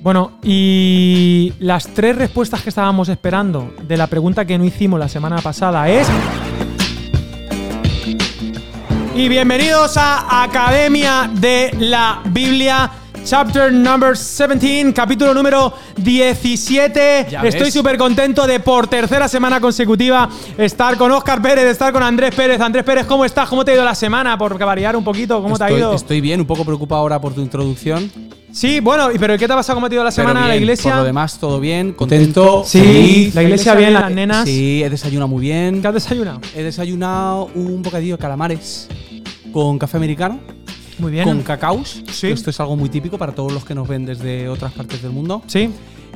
Bueno, y las tres respuestas que estábamos esperando de la pregunta que no hicimos la semana pasada es... Y bienvenidos a Academia de la Biblia. Chapter number 17, capítulo número 17. Ya Estoy súper contento de por tercera semana consecutiva estar con Oscar Pérez, de estar con Andrés Pérez. Andrés Pérez, ¿cómo estás? ¿Cómo te ha ido la semana? Por variar un poquito, ¿cómo te ha ido? Estoy bien, un poco preocupado ahora por tu introducción. Sí, bueno, ¿y pero qué te ha pasado? ¿Cómo te ha ido la pero semana? ¿La bien. iglesia? Por lo demás, todo bien, contento. Sí, feliz. la iglesia bien, las nenas. Sí, he desayunado muy bien. ¿Qué has desayunado? He desayunado un bocadillo de calamares con café americano, Muy bien. con cacaos. Sí. Esto es algo muy típico para todos los que nos ven desde otras partes del mundo. Sí.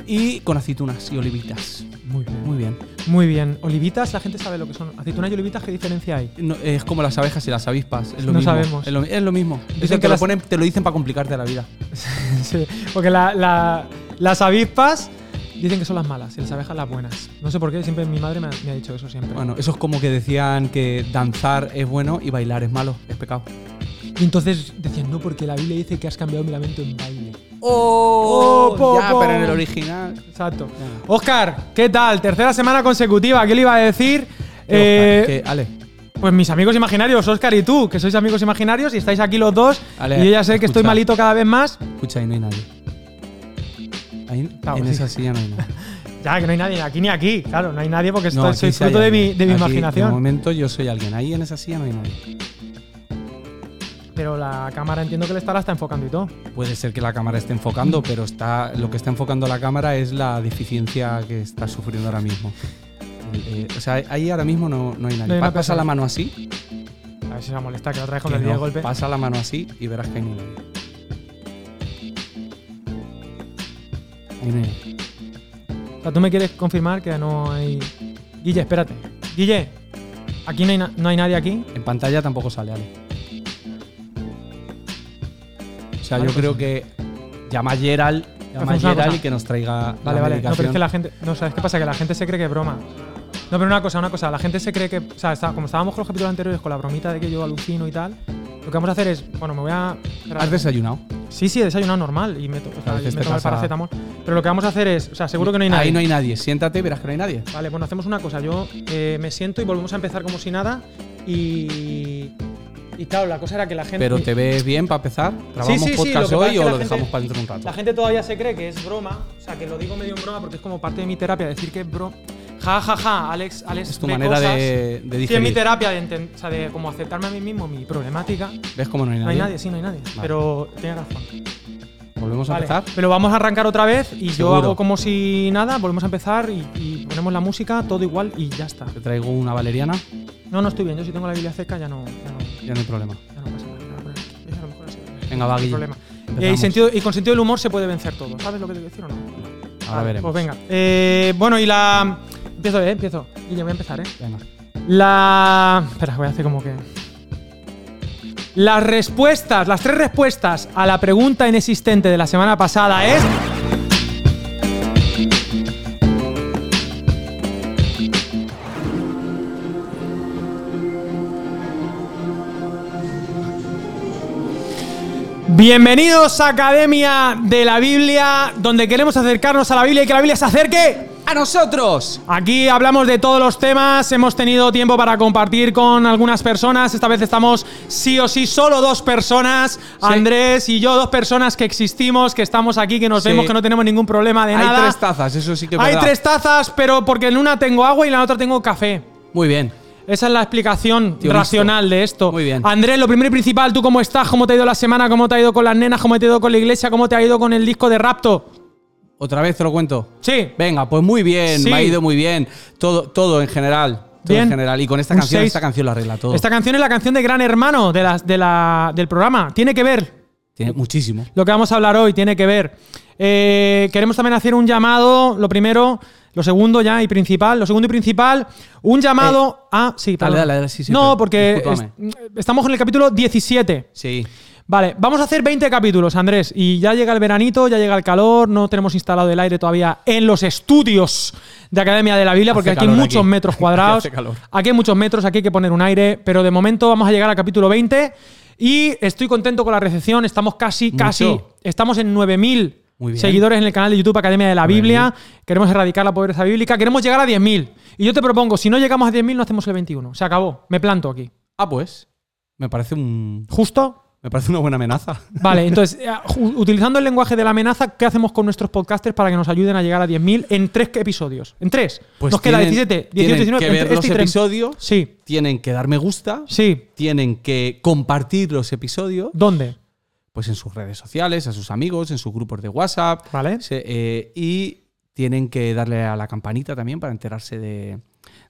Y con aceitunas y olivitas. Muy bien. Muy bien. Muy bien. Olivitas, la gente sabe lo que son. Aceitunas y olivitas, ¿qué diferencia hay? No, es como las abejas y las avispas. Es lo No mismo. sabemos. Es lo, es lo mismo. Dicen Dicen que las- lo ponen, te lo dicen para complicarte la vida. sí, porque la- la- las avispas dicen que son las malas y las abejas las buenas. No sé por qué, siempre mi madre me ha, me ha dicho eso siempre. Bueno, eso es como que decían que danzar es bueno y bailar es malo, es pecado. Y entonces decían, no, porque la Biblia dice que has cambiado mi lamento en baile. ¡Oh! po, ya, po. pero en el original. Exacto. Oscar, ¿qué tal? Tercera semana consecutiva. ¿Qué le iba a decir? Eh, ¿Qué? Ale, Pues mis amigos imaginarios, Oscar y tú, que sois amigos imaginarios y estáis aquí los dos. Ale, y yo ya sé que estoy escucha. malito cada vez más. escucha, ahí no hay nadie. Ahí, Ah, en sí. esa silla no hay nadie. Ya, que no hay nadie aquí ni aquí. Claro, no hay nadie porque estoy, No, aquí soy sí hay fruto de mi, de mi Aquí, imaginación. De momento yo soy alguien. Ahí en esa silla no hay nadie. Pero la cámara entiendo que le estará está enfocando y todo. Puede ser que la cámara esté enfocando, pero está, lo que está enfocando la cámara es la deficiencia que está sufriendo ahora mismo. Eh, o sea, ahí ahora mismo no, no hay nadie. No pasa la mano así. A ver si se va a molestar, que la otra vez con el día de golpe. Pasa la mano así y verás que hay nadie. Ahí no hay nadie. O sea, tú me quieres confirmar que no hay. Guille, espérate. Guille, aquí no hay, no hay nadie aquí. En pantalla tampoco sale, Ale. Sea, Vale, yo creo que llama a Gerald, llama a Gerald y que nos traiga Vale, la vale. No, pero es que la gente. No, ¿sabes qué pasa? Que la gente se cree que es broma. No, pero una cosa, una cosa. La gente se cree que. O sea, está- como estábamos con los capítulos anteriores con la bromita de que yo alucino y tal. Lo que vamos a hacer es. Bueno, me voy a. ¿Has desayunado? Sí, sí, he desayunado normal y me, to- o sea, y me tomo el paracetamol. Pero lo que vamos a hacer es. O sea, seguro que no hay nadie. Ahí no hay nadie. Siéntate y verás que no hay nadie. Vale, bueno, hacemos una cosa. Yo eh, me siento y volvemos a empezar como si nada. Y. Y claro, la cosa era que la gente. Pero te ves bien para empezar. ¿Grabamos sí, sí, podcast hoy es que o lo gente- dejamos para dentro de un rato? La gente todavía se cree que es broma. O sea, que lo digo medio en broma porque es como parte de mi terapia decir que es broma. Ja, ja, ja, Alex, Alex. es tu manera cosas. de, de Sí, es mi digerir. terapia de, o sea, de como aceptarme a mí mismo mi problemática. ¿Ves cómo no hay No nadie? hay nadie, sí, no hay nadie. Pero tiene razón. ¿Volvemos a empezar? pero vamos a arrancar otra vez y yo hago como si nada, volvemos a empezar y, y ponemos la música, todo igual y ya está. Te traigo una valeriana. No, no estoy bien. Yo si tengo la Biblia cerca ya no, ya no, Ya no hay problema. ya no pasa nada. Ya no, ya a lo mejor así. Venga, va, No hay problema. Eh, y, Empezamos. sentido, y con sentido del humor se puede vencer todo. ¿Sabes lo que te quiero decir o no? Ahora Vale, veremos. Pues venga. Eh, bueno, y la. Empiezo, ¿eh? Empiezo. Y ya voy a empezar, ¿eh? Venga. La. Espera, voy a hacer como que. Las respuestas, las tres respuestas a la pregunta inexistente de la semana pasada es. Bienvenidos a Academia de la Biblia, donde queremos acercarnos a la Biblia y que la Biblia se acerque ¡A nosotros! Aquí hablamos de todos los temas, hemos tenido tiempo para compartir con algunas personas, esta vez estamos sí o sí solo dos personas, Andrés y yo, dos personas que existimos, que estamos aquí, que nos Sí. vemos, que no tenemos ningún problema de Hay nada. tres tazas, eso sí que es Hay verdad. tres tazas, pero porque en una tengo agua y en la otra tengo café. Muy bien. Esa es la explicación Tío, racional de esto. Muy bien. Andrés, lo primero y principal, ¿tú cómo estás? ¿Cómo te ha ido la semana? ¿Cómo te ha ido con las nenas? ¿Cómo te ha ido con la iglesia? ¿Cómo te ha ido con el disco de Rapto? ¿Otra vez te lo cuento? Sí. Venga, pues muy bien, Sí. me ha ido muy bien. Todo, todo en general. Todo Bien. en general. Y con esta Un canción, seis. esta canción lo arregla todo. Esta canción es la canción de Gran Hermano de la- del programa. Tiene que ver Tiene muchísimo. lo que vamos a hablar hoy, tiene que ver. Eh, queremos también hacer un llamado, lo primero, lo segundo ya y principal, lo segundo y principal, un llamado a... Sí, dale, dale, dale, sí, sí, No, porque es- estamos en el capítulo 17. Sí. Vale, vamos a hacer 20 capítulos, Andrés. Y ya llega el veranito, ya llega el calor, no tenemos instalado el aire todavía en los estudios de Academia de la Biblia, porque aquí hay muchos aquí. metros cuadrados. Hace calor. Aquí hay muchos metros, aquí hay que poner un aire, pero de momento vamos a llegar al capítulo 20 y estoy contento con la recepción. Estamos casi, Mucho. casi, estamos en 9000 Muy bien. seguidores en el canal de YouTube Academia de la Biblia. Queremos erradicar la pobreza bíblica. Queremos llegar a 10.000. Y yo te propongo, si no llegamos a 10.000, no hacemos el 21. Se acabó. Me planto aquí. Ah, pues. Me parece un. ¿Justo? Me parece una buena amenaza. Vale, entonces, eh, utilizando el lenguaje de la amenaza, ¿qué hacemos con nuestros podcasters para que nos ayuden a llegar a 10.000 en tres episodios? En tres. Pues nos queda tienen- 17, 18, tienen 19, que ver los este y tres. episodios, Sí, tienen que dar me gusta, sí. tienen que compartir los episodios, ¿Dónde? pues en sus redes sociales, a sus amigos, en sus grupos de WhatsApp, Vale. se- eh, y tienen que darle a la campanita también para enterarse de,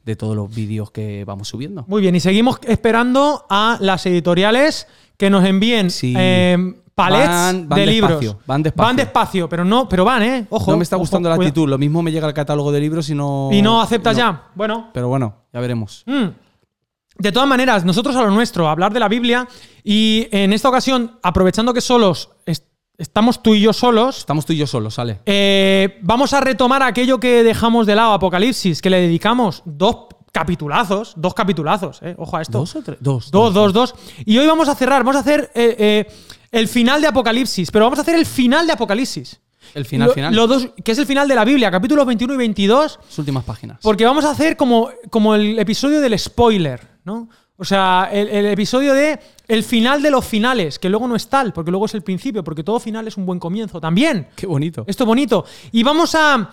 de todos los vídeos que vamos subiendo. Muy bien, y seguimos esperando a las editoriales que nos envíen Sí. eh, palets Van- van de despacio, libros. van despacio. Van despacio, pero no, pero van, ¿eh? Ojo. no me está ojo, gustando la actitud. Lo mismo me llega el catálogo de libros y no. Y no aceptas no. ya. Bueno. Pero bueno, ya veremos. mm. De todas maneras, nosotros a lo nuestro, a hablar de la Biblia, y en esta ocasión, aprovechando que solos estamos tú y yo solos, Estamos tú y yo solos, sale. Eh, vamos a retomar aquello que dejamos de lado, Apocalipsis, que le dedicamos dos capitulazos, dos capitulazos, eh, ojo a esto. ¿Dos o tres? Dos. Dos, dos, dos. Y hoy vamos a cerrar, vamos a hacer eh, eh, el final de Apocalipsis, pero vamos a hacer el final de Apocalipsis. El final, Lo- final. lo dos, que es el final de la Biblia, capítulos 21 y 22, Las últimas páginas. porque vamos a hacer como, como el episodio del spoiler, ¿no? O sea, el, el episodio de el final de los finales, que luego no es tal, porque luego es el principio, porque todo final es un buen comienzo también. Qué bonito. Esto es bonito. Y vamos a,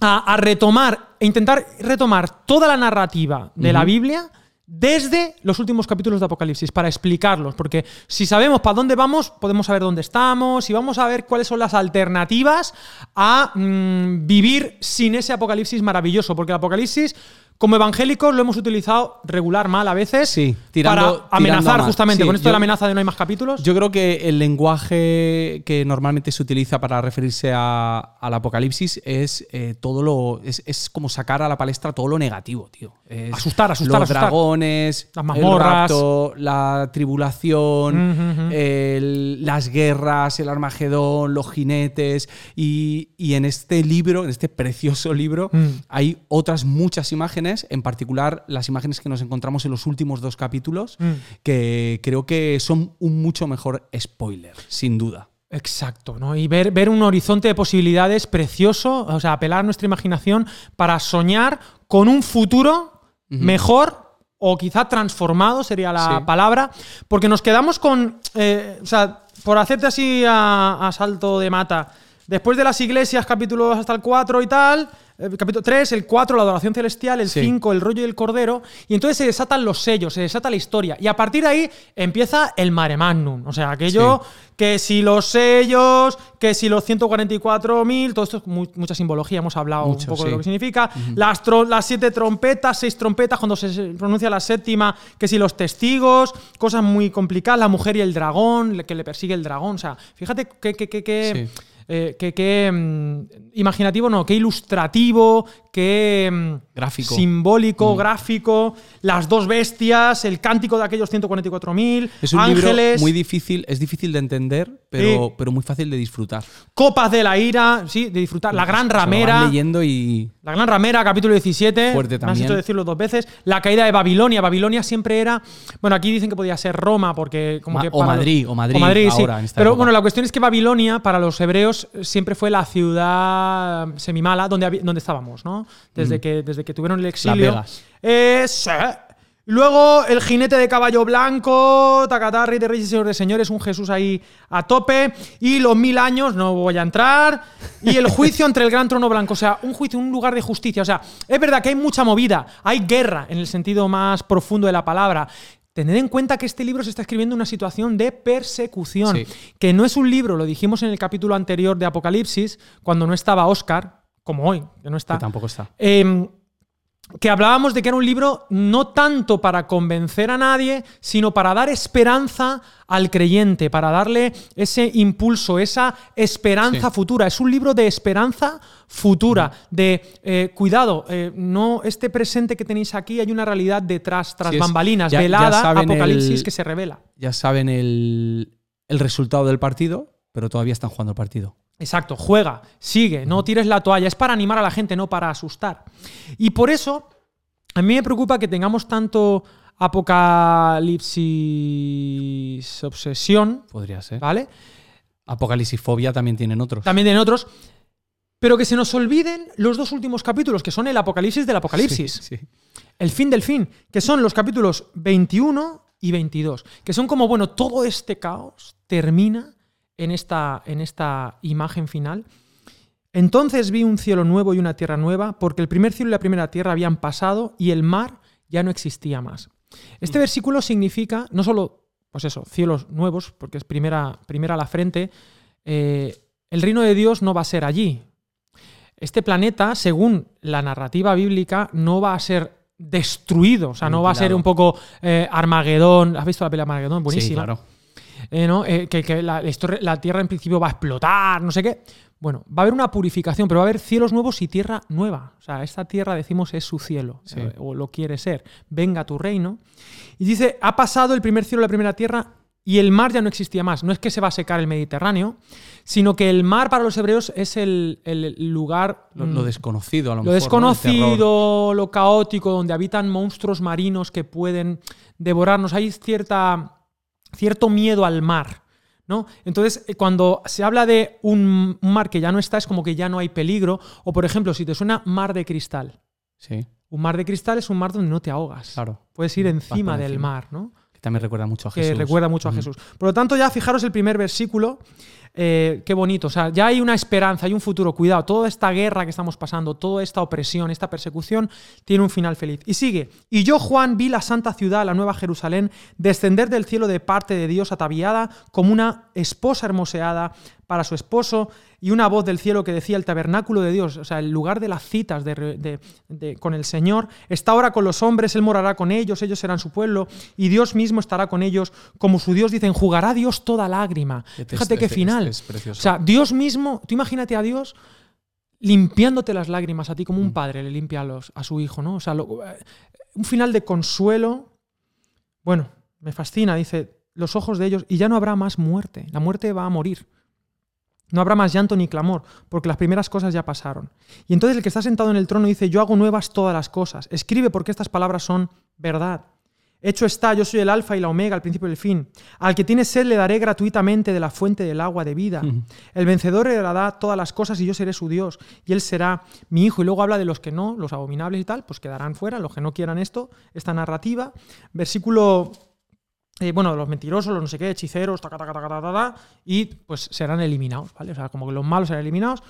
a, a retomar, e intentar retomar toda la narrativa de la. Biblia desde los últimos capítulos de Apocalipsis, para explicarlos. Porque si sabemos para dónde vamos, podemos saber dónde estamos y vamos a ver cuáles son las alternativas a mm, vivir sin ese Apocalipsis maravilloso. Porque el Apocalipsis, como evangélicos, lo hemos utilizado regular mal a veces Sí, tirando- para amenazar tirando justamente Sí, con esto yo- de la amenaza de no hay más capítulos. Yo creo que el lenguaje que normalmente se utiliza para referirse a- al apocalipsis es eh, todo lo. Es, es como sacar a la palestra todo lo negativo, tío. Es Asustar, asustar, Los asustar. dragones, Las mazmorras. el rapto, la tribulación, el- las guerras, el Armagedón, los jinetes. Y, y en este libro, en este precioso libro, Mm. hay otras muchas imágenes, en particular las imágenes que nos encontramos en los últimos dos capítulos, Mm. que creo que son un mucho mejor spoiler, sin duda. Exacto, ¿no? Y ver, ver un horizonte de posibilidades precioso, o sea, apelar a nuestra imaginación para soñar con un futuro mejor o quizá transformado sería la Sí. palabra, porque nos quedamos con, eh, o sea, por hacerte así a, a salto de mata, después de las iglesias, capítulos hasta el 4 y tal, el capítulo 3, el 4, la adoración celestial, el Sí. 5, el rollo y el cordero, y entonces se desatan los sellos, se desata la historia, y a partir de ahí empieza el mare magnum, o sea, aquello que si los sellos, que si los 144.000, todo esto es mu- mucha simbología, hemos hablado Mucho, un poco sí. de lo que significa, las, siete trompetas, seis trompetas, cuando se pronuncia la séptima, que si los testigos, cosas muy complicadas, la mujer y el dragón, que le persigue el dragón, o sea, fíjate qué- qué- qué- Sí. Eh, qué- qué, mm, imaginativo, no, qué ilustrativo, qué mm, Gráfico. simbólico, gráfico, las dos bestias, el cántico de aquellos 144.000, Es un ángeles, libro muy difícil, es difícil de entender, pero, Sí. pero muy fácil de disfrutar. copas de la ira, sí, de disfrutar, la gran lo vas ramera, leyendo y la gran ramera, capítulo 17, Fuerte me has también. hecho decirlo dos veces, la caída de Babilonia, Babilonia siempre era, bueno, aquí dicen que podía ser Roma porque como Ma- que o Madrid, o Madrid sí. ahora, en esta Pero época. bueno, la cuestión es que Babilonia para los hebreos siempre fue la ciudad semimala donde, donde estábamos, ¿no? Desde, que, desde que tuvieron el exilio. Vegas. Eh, sí. Luego el jinete de caballo blanco, Tacatarri de Reyes y Señor de Señores, un Jesús ahí a tope. Y los mil años, no voy a entrar. Y el juicio entre el gran trono blanco, o sea, un juicio, un lugar de justicia. O sea, es verdad que hay mucha movida, hay guerra en el sentido más profundo de la palabra. Tened en cuenta que este libro se está escribiendo en una situación de persecución, Sí. que no es un libro, lo dijimos en el capítulo anterior de Apocalipsis, cuando no estaba Oscar, como hoy, que no está. que tampoco está. Em, que hablábamos de que era un libro no tanto para convencer a nadie, sino para dar esperanza al creyente, para darle ese impulso, esa esperanza Sí. futura. Es un libro de esperanza futura, de eh, cuidado, eh, no este presente que tenéis aquí, hay una realidad detrás, tras Sí, bambalinas, ya- velada, apocalipsis el- que se revela. Ya saben el, el resultado del partido, pero todavía están jugando el partido. Exacto, juega, sigue, no tires la toalla. Es para animar a la gente, no para asustar. Y por eso, a mí me preocupa que tengamos tanto apocalipsis obsesión, Podría ser. ¿vale? Apocalipsis Fobia también tienen otros. También tienen otros. Pero que se nos olviden los dos últimos capítulos, que son el Apocalipsis del Apocalipsis. Sí, sí. El fin del fin, que son los capítulos 21 y 22, que son como, bueno, todo este caos termina en esta, en esta imagen final. Entonces vi un cielo nuevo y una tierra nueva, porque el primer cielo y la primera tierra habían pasado y el mar ya no existía más. Este Mm. versículo significa no solo, pues eso, cielos nuevos, porque es primera, primera a la frente, eh, el reino de Dios no va a ser allí. Este planeta, según la narrativa bíblica, no va a ser destruido, o sea, no va a ser un poco eh, Armagedón. ¿Has visto la pelea Armagedón? Buenísima. Sí, claro. Eh, ¿no? Eh, que, que la, tierra en principio va a explotar, no sé qué. Bueno, va a haber una purificación, pero va a haber cielos nuevos y tierra nueva. O sea, esta tierra, decimos, es su cielo, Sí. eh, o lo quiere ser. Venga tu reino. Y dice, ha pasado el primer cielo y la primera tierra y el mar ya no existía más. No es que se va a secar el Mediterráneo, sino que el mar para los hebreos es el, el lugar... Lo, mm, lo desconocido, a lo, lo mejor. terror. desconocido, lo caótico, donde habitan monstruos marinos que pueden devorarnos. Hay cierta, cierto miedo al mar. ¿no? Entonces, eh, cuando se habla de un mar que ya no está, es como que ya no hay peligro. O, por ejemplo, si te suena mar de cristal. Sí, Un mar de cristal es un mar donde no te ahogas. claro. Puedes ir Vas encima del encima. mar, ¿no? Que también recuerda mucho a que Jesús. recuerda mucho a. Jesús. Por lo tanto, ya fijaros el primer versículo, eh, qué bonito, o sea, ya hay una esperanza, hay un futuro, cuidado, toda esta guerra que estamos pasando, toda esta opresión, esta persecución, tiene un final feliz. Y sigue, y yo, Juan, vi la santa ciudad, la nueva Jerusalén, descender del cielo de parte de Dios ataviada como una esposa hermoseada para su esposo y una voz del cielo que decía el tabernáculo de Dios, o sea, el lugar de las citas de, de- de- con el Señor, está ahora con los hombres, Él morará con ellos, ellos serán su pueblo y Dios mismo estará con ellos, como su Dios dicen, jugará Dios toda lágrima. Este- Fíjate qué este- final. este es o sea, Dios mismo, tú imagínate a Dios limpiándote las lágrimas a ti como un Mm. padre le limpia a, los, a su hijo, ¿no? O sea, lo- eh, un final de consuelo. Bueno, me fascina, dice, los ojos de ellos, y ya no habrá más muerte, la muerte va a morir. No habrá más llanto ni clamor, porque las primeras cosas ya pasaron. Y entonces el que está sentado en el trono dice, yo hago nuevas todas las cosas. Escribe porque estas palabras son verdad. Hecho está, yo soy el alfa y la omega, el principio y el fin. Al que tiene sed le daré gratuitamente de la fuente del agua de vida. El vencedor heredará todas las cosas y yo seré su Dios. Y él será mi hijo. Y luego habla de los que no, los abominables y tal, pues quedarán fuera, los que no quieran esto, esta narrativa. Versículo, eh, bueno, los mentirosos, los no sé qué, hechiceros, taca, taca, taca, y pues serán eliminados, ¿vale? O sea, como que los malos serán eliminados.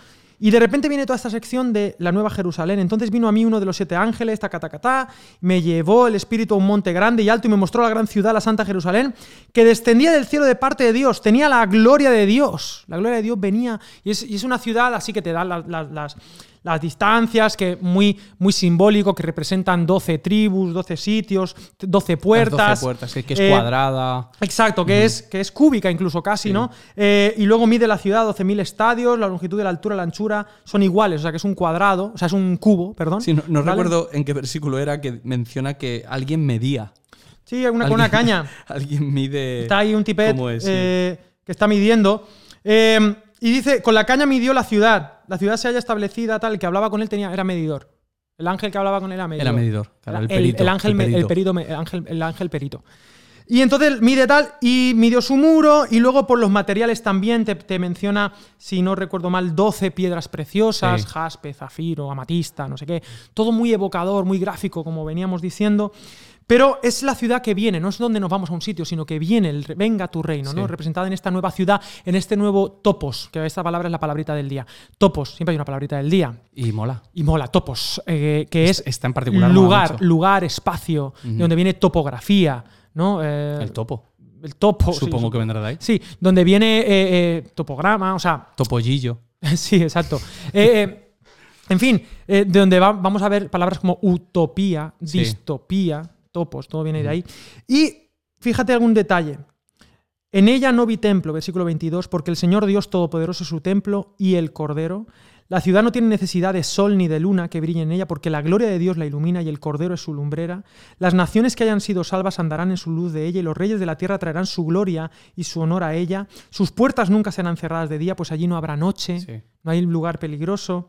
Y de repente viene toda esta sección de la Nueva Jerusalén. Entonces vino a mí uno de los siete ángeles, taca, taca, ta, me llevó el espíritu a un monte grande y alto y me mostró la gran ciudad, la Santa Jerusalén, que descendía del cielo de parte de Dios. Tenía la gloria de Dios. La gloria de Dios venía. Y es, una ciudad así que te da las- las distancias, que muy, muy simbólico, que representan 12 tribus, 12 sitios, 12 Las puertas. 12 puertas, que es Eh, cuadrada. Exacto, que, es, que es cúbica incluso casi, ¿no? Eh, y luego mide la ciudad 12.000 estadios, la longitud de la altura, la anchura son iguales, o sea que es un cuadrado, o sea, es un cubo, perdón. Sí, no, no ¿vale? recuerdo en qué versículo era que menciona que alguien medía. Sí, una, con una caña. Alguien mide. Está ahí un tipet eh, que está midiendo. Eh, y dice, con la caña midió la ciudad. La ciudad se haya establecida, tal, el que hablaba con él tenía, era medidor. El ángel que hablaba con él era medidor. Era medidor. claro, el, el, perito, el ángel, el perito. el ángel, el ángel perito. Y entonces mide tal, y midió su muro, y luego por los materiales también te, te menciona, si no recuerdo mal, 12 piedras preciosas, Sí. jaspe, zafiro, amatista, no sé qué. Todo muy evocador, muy gráfico, como veníamos diciendo. Pero es la ciudad que viene, no es donde nos vamos a un sitio, sino que viene, el, venga tu reino, ¿no? Representada en esta nueva ciudad, en este nuevo topos, que esta palabra es la palabrita del día. Topos, siempre hay una palabrita del día. Y mola. Y mola, topos, eh, que es Esta en particular lugar, lugar, espacio, de donde viene topografía, ¿no? Eh, El topo. el topo. sí, Supongo que vendrá de ahí. Sí, donde viene eh, topograma, o sea, Topollillo. sí, exacto. En fin, de donde va- vamos a ver palabras como utopía, Sí. Topos, todo viene de ahí. Y fíjate algún detalle. En ella no vi templo, versículo 22, porque el Señor Dios Todopoderoso es su templo y el Cordero. La ciudad no tiene necesidad de sol ni de luna que brille en ella, porque la gloria de Dios la ilumina y el Cordero es su lumbrera. Las naciones que hayan sido salvas andarán en su luz de ella, y los reyes de la tierra traerán su gloria y su honor a ella. Sus puertas nunca serán cerradas de día, pues allí no habrá noche, Sí. no hay lugar peligroso.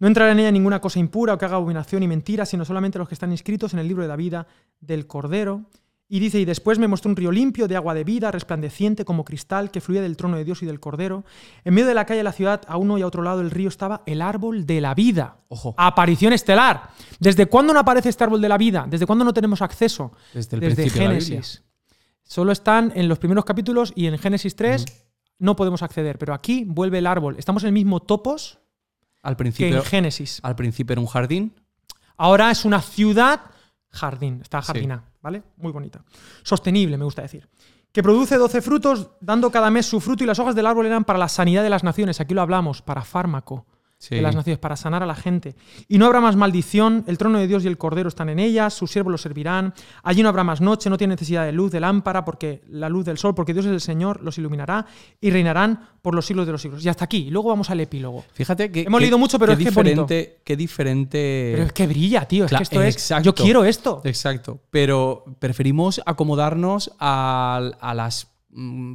No entrará en ella ninguna cosa impura o que haga abominación y mentira, sino solamente los que están inscritos en el libro de la vida del Cordero. Y dice, y después me mostró un río limpio de agua de vida, resplandeciente como cristal, que fluía del trono de Dios y del Cordero. En medio de la calle de la ciudad, a uno y a otro lado del río, estaba el árbol de la vida. Ojo. Aparición estelar. ¿Desde cuándo no aparece este árbol de la vida? ¿Desde cuándo no tenemos acceso? Desde el principio de la Génesis. Solo están en los primeros capítulos y en Génesis 3 no podemos acceder. Pero aquí vuelve el árbol. Estamos en el mismo topos Al que principio, en Génesis. al principio era un jardín. Ahora es una ciudad jardín, está Sí. jardina, ¿vale? Muy bonita. Sostenible, me gusta decir. Que produce 12 frutos, dando cada mes su fruto, y las hojas del árbol eran para la sanidad de las naciones. Aquí lo hablamos, para fármaco Sí. de las naciones, para sanar a la gente. Y no habrá más maldición, el trono de Dios y el cordero están en ellas, sus siervos los servirán. Allí no habrá más noche, no tiene necesidad de luz, de lámpara, porque la luz del sol, porque Dios es el Señor, los iluminará y reinarán por los siglos de los siglos. Y hasta aquí. Y luego vamos al epílogo. Fíjate que. Hemos que- leído mucho, pero es que bonito. diferente, Qué diferente. Pero es que brilla, tío. Es que esto es. exacto. Yo quiero esto. Exacto. Pero preferimos acomodarnos a, a las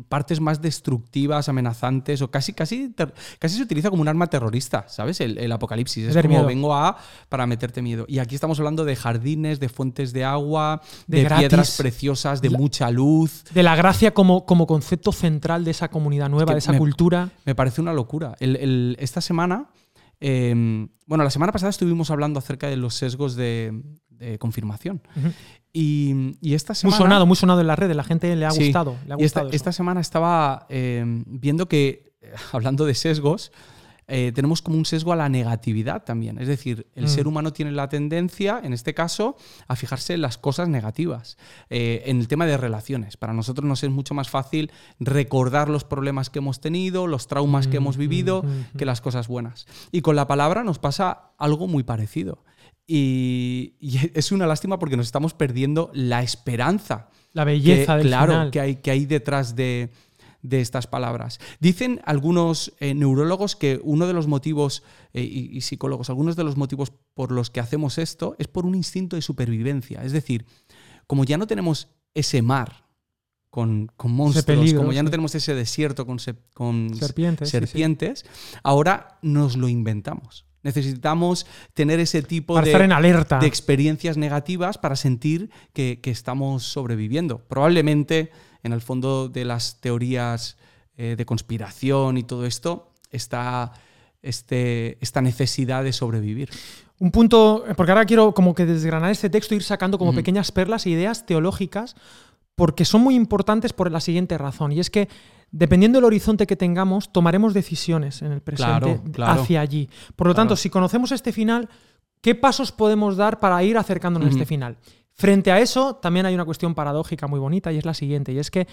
partes más destructivas, amenazantes, o casi, casi, casi se utiliza como un arma terrorista, ¿sabes? El, el apocalipsis. Es como miedo. vengo a para meterte miedo. Y aquí estamos hablando de jardines, de fuentes de agua, De piedras preciosas, de La- mucha luz. De la gracia como, como concepto central de esa comunidad nueva, que de esa me- cultura. Me parece una locura. El- el- esta semana, eh, bueno, la semana pasada estuvimos hablando acerca de los sesgos de, de confirmación. Y, y esta Muy semana. sonado, muy sonado en la red. La gente le ha Sí. gustado. Le ha Y esta, semana estaba eh, viendo que, hablando de sesgos, eh, tenemos como un sesgo a la negatividad también. Es decir, el Mm. ser humano tiene la tendencia, en este caso, a fijarse en las cosas negativas. Eh, en el tema de relaciones. Para nosotros nos es mucho más fácil recordar los problemas que hemos tenido, los traumas que Mm, hemos vivido, mm, mm, que las cosas buenas. Y con la palabra nos pasa algo muy parecido. Y, y es una lástima porque nos estamos perdiendo la esperanza La belleza que, del claro, final. Que, hay, que hay detrás de, de estas palabras. Dicen algunos eh, neurólogos que uno de los motivos, eh, y, y psicólogos, algunos de los motivos por los que hacemos esto es por un instinto de supervivencia. Es decir, como ya no tenemos ese mar con, con monstruos, peligro, como ya no tenemos ese desierto con, se- con Serpientes, sí, sí. serpientes, ahora nos lo inventamos. Necesitamos tener ese tipo Para de, estar en alerta. de experiencias negativas para sentir que, que estamos sobreviviendo. Probablemente en el fondo de las teorías eh, de conspiración y todo esto está este, esta necesidad de sobrevivir. Un punto, porque ahora quiero como que desgranar este texto, ir sacando como pequeñas perlas e ideas teológicas, porque son muy importantes por la siguiente razón, y es que dependiendo del horizonte que tengamos, tomaremos decisiones en el presente Claro, claro. hacia allí. Por lo tanto, si conocemos este final, ¿qué pasos podemos dar para ir acercándonos a este final? Frente a eso, también hay una cuestión paradójica muy bonita, y es la siguiente, y es que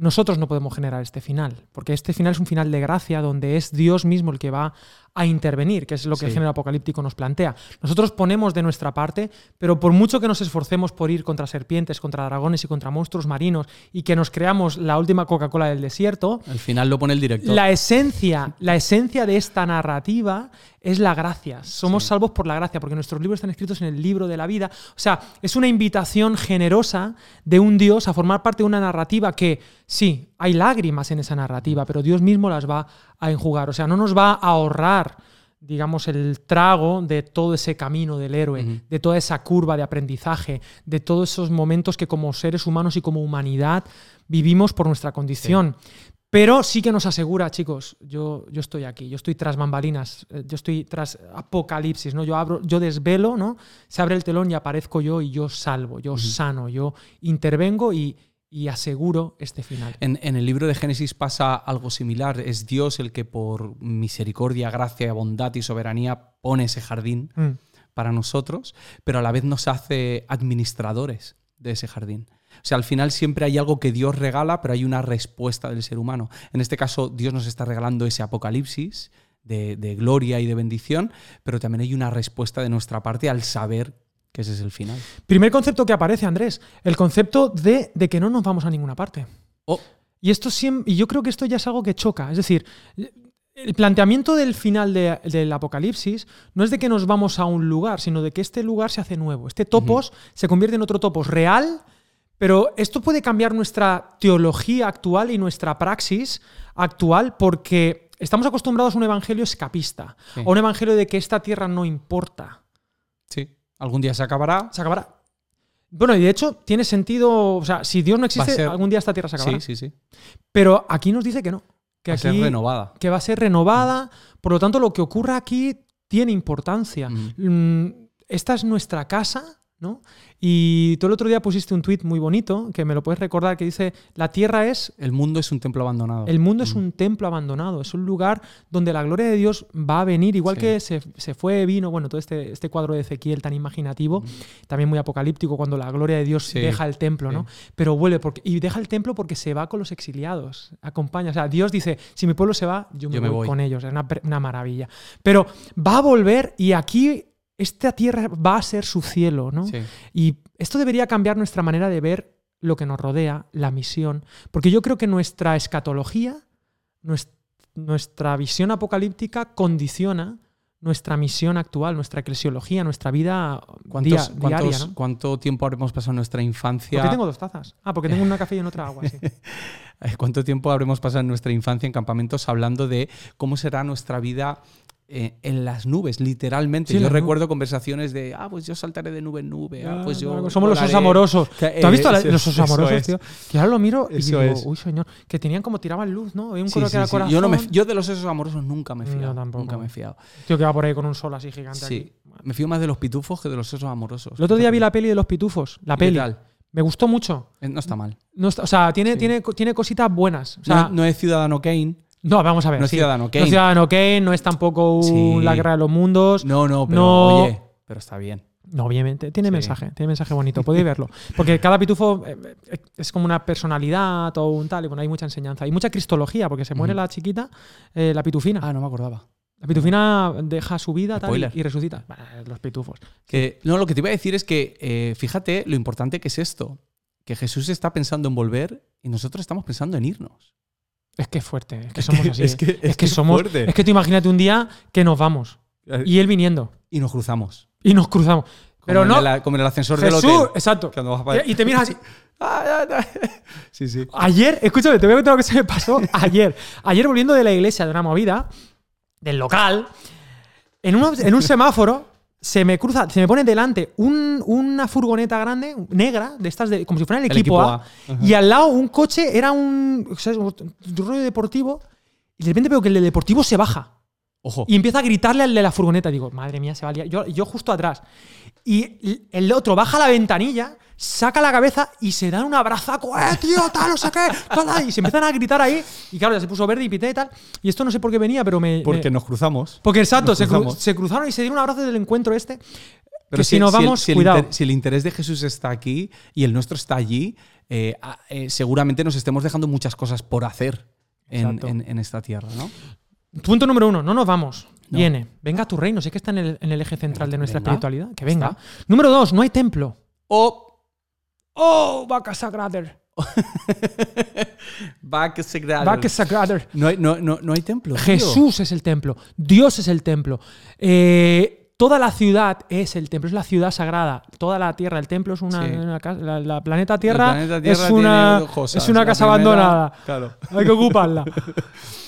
nosotros no podemos generar este final, porque este final es un final de gracia donde es Dios mismo el que va a intervenir, que es lo que el género apocalíptico nos plantea. Nosotros ponemos de nuestra parte, pero por mucho que nos esforcemos por ir contra serpientes, contra dragones y contra monstruos marinos y que nos creamos la última Coca-Cola del desierto, Al final lo pone el director. la esencia, la esencia de esta narrativa es la gracia. Somos Sí. salvos por la gracia, porque nuestros libros están escritos en el libro de la vida. O sea, es una invitación generosa de un Dios a formar parte de una narrativa que, sí, hay lágrimas en esa narrativa, pero Dios mismo las va a enjugar. O sea, no nos va a ahorrar digamos, el trago de todo ese camino del héroe, de toda esa curva de aprendizaje, de todos esos momentos que como seres humanos y como humanidad vivimos por nuestra condición. Pero sí que nos asegura, chicos, yo, yo estoy aquí, yo estoy tras bambalinas, eh, yo estoy tras apocalipsis, ¿no? Yo abro, yo desvelo, ¿no? Se abre el telón y aparezco yo y yo salvo, yo sano, yo intervengo y, y aseguro este final. En, en el libro de Génesis pasa algo similar. Es Dios el que por misericordia, gracia, bondad y soberanía pone ese jardín Mm. para nosotros, pero a la vez nos hace administradores de ese jardín. O sea, al final siempre hay algo que Dios regala, pero hay una respuesta del ser humano. En este caso, Dios nos está regalando ese apocalipsis de, de gloria y de bendición, pero también hay una respuesta de nuestra parte al saber que ese es el final. Primer concepto que aparece, Andrés, el concepto de, de que no nos vamos a ninguna parte. Oh, Y esto siempre, y yo creo que esto ya es algo que choca. Es decir, el planteamiento del final de- del apocalipsis no es de que nos vamos a un lugar, sino de que este lugar se hace nuevo. Este topos se convierte en otro topos real, pero esto puede cambiar nuestra teología actual y nuestra praxis actual porque estamos acostumbrados a un evangelio escapista, Sí. a un evangelio de que esta tierra no importa. sí. Algún día se acabará. Se acabará. Bueno, y de hecho tiene sentido, o sea, si Dios no existe, ser- algún día esta tierra se acabará. Sí, sí, sí. Pero aquí nos dice que no, que Va a aquí ser renovada. que va a ser renovada, por lo tanto lo que ocurra aquí tiene importancia. Mm, Esta es nuestra casa, ¿no? Y tú el otro día pusiste un tuit muy bonito, que me lo puedes recordar, que dice, la tierra es El mundo es un templo abandonado. el mundo Mm. es un templo abandonado, es un lugar donde la gloria de Dios va a venir, igual Sí. que se, se fue, vino, bueno, todo este, este cuadro de Ezequiel tan imaginativo, también muy apocalíptico, cuando la gloria de Dios Mm. Sí, deja el templo, ¿no? Pero vuelve, porque, y deja el templo porque se va con los exiliados, acompaña, o sea, Dios dice, si mi pueblo se va, yo me, Yo me voy, voy. con ellos, es una, una maravilla. Pero va a volver y aquí esta tierra va a ser su cielo, ¿no? Sí. Y esto debería cambiar nuestra manera de ver lo que nos rodea, la misión. Porque yo creo que nuestra escatología, nues- nuestra visión apocalíptica condiciona nuestra misión actual, nuestra eclesiología, nuestra vida ¿Cuántos- diaria. cuántos- ¿no? ¿Cuánto tiempo habremos pasado en nuestra ¿Por infancia? qué tengo dos tazas? Ah, porque tengo una café y en otra agua. sí. ¿Cuánto tiempo habremos pasado en nuestra infancia en campamentos hablando de cómo será nuestra vida eh, en las nubes, literalmente? Sí, yo recuerdo conversaciones de, ah, pues yo saltaré de nube en nube, ah, pues yo. Somos los osos volaré". amorosos. ¿Tú has visto eh, eso- los osos amorosos, es. tío? Que ahora lo miro y Eso digo, es. uy, señor, que tenían como tiraban luz, ¿no? Había un color que era corazón. Yo, no me, yo de los osos amorosos nunca me he Yo fiado. tampoco. Nunca me he fiado. Tío, que va por ahí con un sol así gigante Sí. aquí. Me fío más de los pitufos que de los osos amorosos. El otro día vi la peli de los pitufos, la ¿Y qué peli. tal? Me gustó mucho. Eh, No está mal. No está- o sea, tiene, Sí. tiene, tiene cositas buenas. O sea, no, no es Ciudadano Kane. No, vamos a ver. no es sí. Ciudadano No Kane. es Ciudadano Kane, no es tampoco un Sí. La Guerra de los Mundos. No, no, pero No. oye, pero está bien. No, obviamente, tiene Sí. mensaje, tiene mensaje bonito, podéis verlo. Porque cada pitufo eh, eh, es como una personalidad o un tal, y bueno, hay mucha enseñanza. Y mucha cristología, porque se muere la chiquita, eh, la pitufina. Ah, no me acordaba. La pitufina deja su vida tal, y, resucita. Los pitufos. Que, no, lo que te iba a decir es que eh, fíjate lo importante que es esto. Que Jesús está pensando en volver y nosotros estamos pensando en irnos. Es que es fuerte, es que somos así. es que- es es que somos. fuerte. Es que tú imagínate un día que nos vamos. Y él viniendo. Y nos cruzamos. Y nos cruzamos. Pero como no. En el, como en el ascensor Jesús, del hotel. exacto. Cuando vas para- Y, y te miras así. Sí, sí. Ayer, escúchame, te voy a contar lo que se me pasó ayer. Ayer volviendo de la iglesia, de una movida, del local, en, uno- en un semáforo se me cruza, se me pone delante un- una furgoneta grande, negra, de estas de, como si fuera el El equipo, equipo A, y al lado un coche era un, o sea, un rollo deportivo, y de repente veo que el deportivo se baja. Ojo. Y empieza a gritarle al de la furgoneta. Digo, madre mía, se va a liar. Yo, yo justo atrás. Y el otro baja la ventanilla, saca la cabeza y se dan un abrazaco. ¡Eh, tío, tal, no sé qué! tal, tal", y se empiezan a gritar ahí. Y claro, ya se puso verde y pité y tal. Y esto no sé por qué venía, pero me. Porque me- nos cruzamos. porque exacto, nos se, cru- cruzamos. se cruzaron y se dieron un abrazo del encuentro este. Pero que si, nos el- vamos, si el cuidado. si el interés de Jesús está aquí y el nuestro está allí, eh, eh, seguramente nos estemos dejando muchas cosas por hacer en, Exacto. en- en esta tierra, ¿no? Punto número uno, no nos vamos. No. Viene. Venga a tu reino. Sé que está en el, en el eje central de nuestra Venga. espiritualidad. Que venga. Está. Número dos, no hay templo. O ¡Oh, vaca sagrada! Back Sagrado. Vaca sagrada. No hay, no, no, no hay templo. tío. Jesús es el templo, Dios es el templo. Eh, toda la ciudad es el templo, es la ciudad sagrada. Toda la tierra, el templo es una, Sí. una casa. La, la planeta Tierra, El planeta Tierra es una, cosas. es una casa primera- abandonada. Claro. Hay que ocuparla.